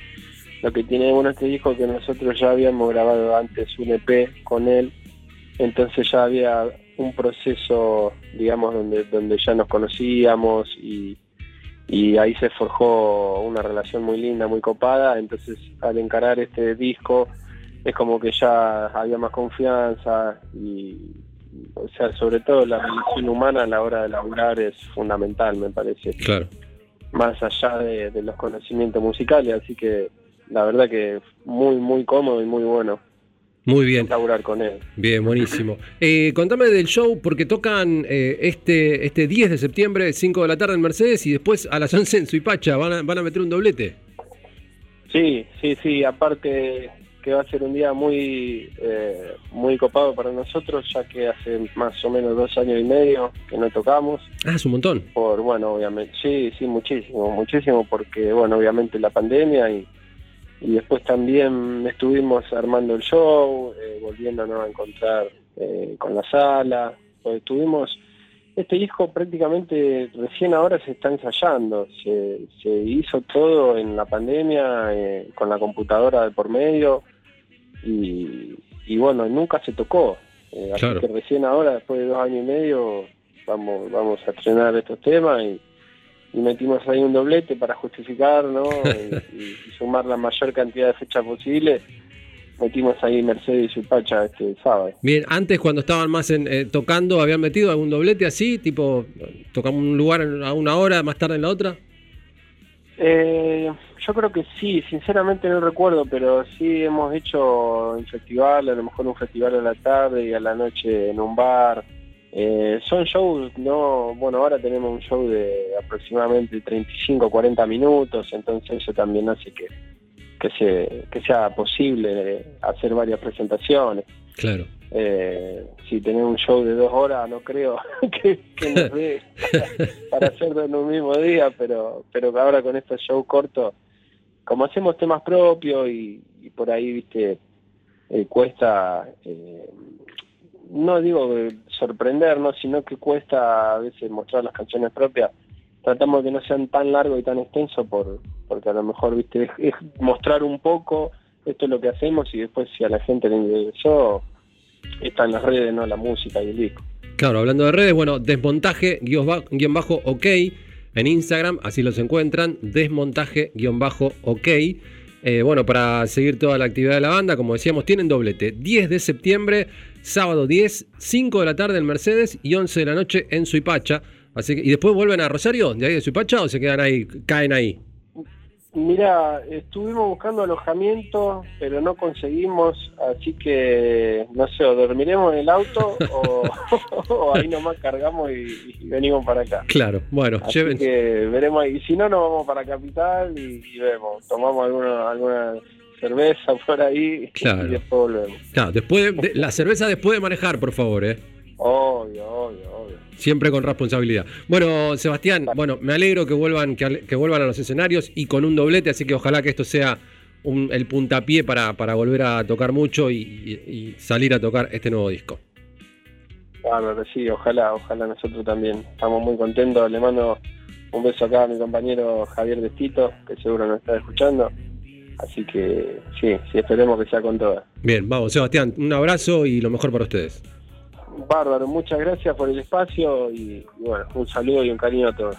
lo que tiene bueno este disco que nosotros ya habíamos grabado antes un EP con él, entonces ya había un proceso, digamos, donde, donde ya nos conocíamos y, y ahí se forjó una relación muy linda, muy copada, entonces al encarar este disco es como que ya había más confianza y, o sea, sobre todo la relación humana a la hora de laburar es fundamental, me parece. Claro. Más allá de, de los conocimientos musicales, así que la verdad que muy, muy cómodo y muy bueno. Muy bien. laburar con él. Bien, buenísimo. Eh, contame del show, porque tocan eh, este, este 10 de septiembre, 5 de la tarde en Mercedes, y después a las 11 en Suipacha. ¿Van a, van a meter un doblete? Sí, sí, sí, aparte que va a ser un día muy eh, muy copado para nosotros, ya que hace más o menos dos años y medio que no tocamos. Ah, es un montón. Por, bueno, obviamente, sí, sí, muchísimo, muchísimo, porque, bueno, obviamente la pandemia y, y después también estuvimos armando el show, eh, volviéndonos a encontrar eh, con la sala, pues estuvimos, este disco prácticamente recién ahora se está ensayando, se, se hizo todo en la pandemia, eh, con la computadora de por medio, y, y bueno, nunca se tocó, Eh, así Claro. que recién ahora, después de dos años y medio, vamos, vamos a estrenar estos temas y, y metimos ahí un doblete para justificar, ¿no? y, sumar la mayor cantidad de fechas posible. Metimos ahí Mercedes y Supacha este sábado. Bien, antes cuando estaban más en, eh, tocando, ¿habían metido algún doblete así? Tipo, tocamos un lugar a una hora, más tarde en la otra. Eh, yo creo que sí, sinceramente no recuerdo, pero sí hemos hecho un festival, a lo mejor un festival a la tarde y a la noche en un bar. Eh, son shows, no, bueno, ahora tenemos un show de aproximadamente 35 40 minutos, entonces eso también hace que, que, se, que sea posible hacer varias presentaciones. Claro. Eh, si tenés un show de dos horas, no creo que, que nos dé para hacerlo en un mismo día, pero, pero ahora con estos shows cortos, como hacemos temas propios y, y por ahí, viste, eh, cuesta, eh, no digo eh, sorprendernos, sino que cuesta a veces mostrar las canciones propias. Tratamos de que no sean tan largos y tan extensos por, porque a lo mejor, viste, es, mostrar un poco, esto es lo que hacemos y después si a la gente le interesó, está en las redes, no la música y el disco. Claro, hablando de redes, bueno, desmontaje guion bajo ok en Instagram, así los encuentran, desmontaje guion bajo ok. Eh, bueno, para seguir toda la actividad de la banda, como decíamos, tienen doblete. 10 de septiembre, sábado 10, 5 de la tarde en Mercedes y 11 de la noche en Suipacha. Así que, ¿Y después vuelven a Rosario, de ahí de Suipacha, o se quedan ahí, caen ahí? Mira, estuvimos buscando alojamiento, pero no conseguimos, así que no sé, o dormiremos en el auto o, o ahí nomás cargamos y, y venimos para acá. Claro, bueno, Así lleven. que veremos ahí. Y si no, nos vamos para Capital y, y vemos. Tomamos alguna, alguna cerveza por ahí Claro. y después volvemos. Claro, después de- de- la cerveza después de manejar, por favor, ¿eh? Obvio, obvio, obvio. Siempre con responsabilidad. Bueno, Sebastián, bueno, me alegro que vuelvan, que, vuelvan a los escenarios y con un doblete, así que ojalá que esto sea un- el puntapié para, para volver a tocar mucho y, y- y salir a tocar este nuevo disco. Bárbaro, sí, ojalá, ojalá nosotros también. Estamos muy contentos. Le mando un beso acá a mi compañero Javier Destito, que seguro nos está escuchando. Así que sí, sí, esperemos que sea con todas. Bien, vamos, Sebastián, un abrazo y lo mejor para ustedes. Bárbaro, muchas gracias por el espacio y, y bueno, un saludo y un cariño a todos.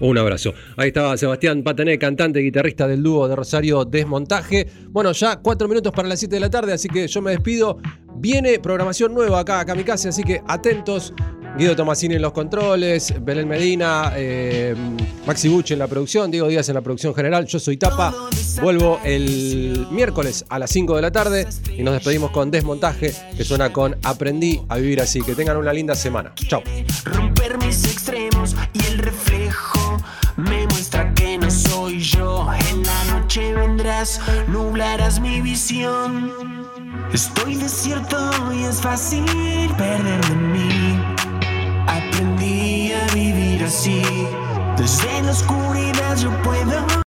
Un abrazo. Ahí estaba Sebastián Patané, cantante y guitarrista del dúo de Rosario Desmontaje. Bueno, ya cuatro minutos para las 7 de la tarde, así que yo me despido. Viene programación nueva acá a Kamikaze, así que atentos. Guido Tomasini en los controles, Belén Medina, eh, Maxi Buche en la producción, Diego Díaz en la producción general. Yo soy Tapa. Vuelvo el miércoles a las 5 de la tarde y nos despedimos con Desmontaje, que suena con Aprendí a vivir así. Que tengan una linda semana. Chao. Vendrás, nublarás mi visión. Estoy desierto y es fácil perder de mí. Aprendí a vivir así. Desde la oscuridad yo puedo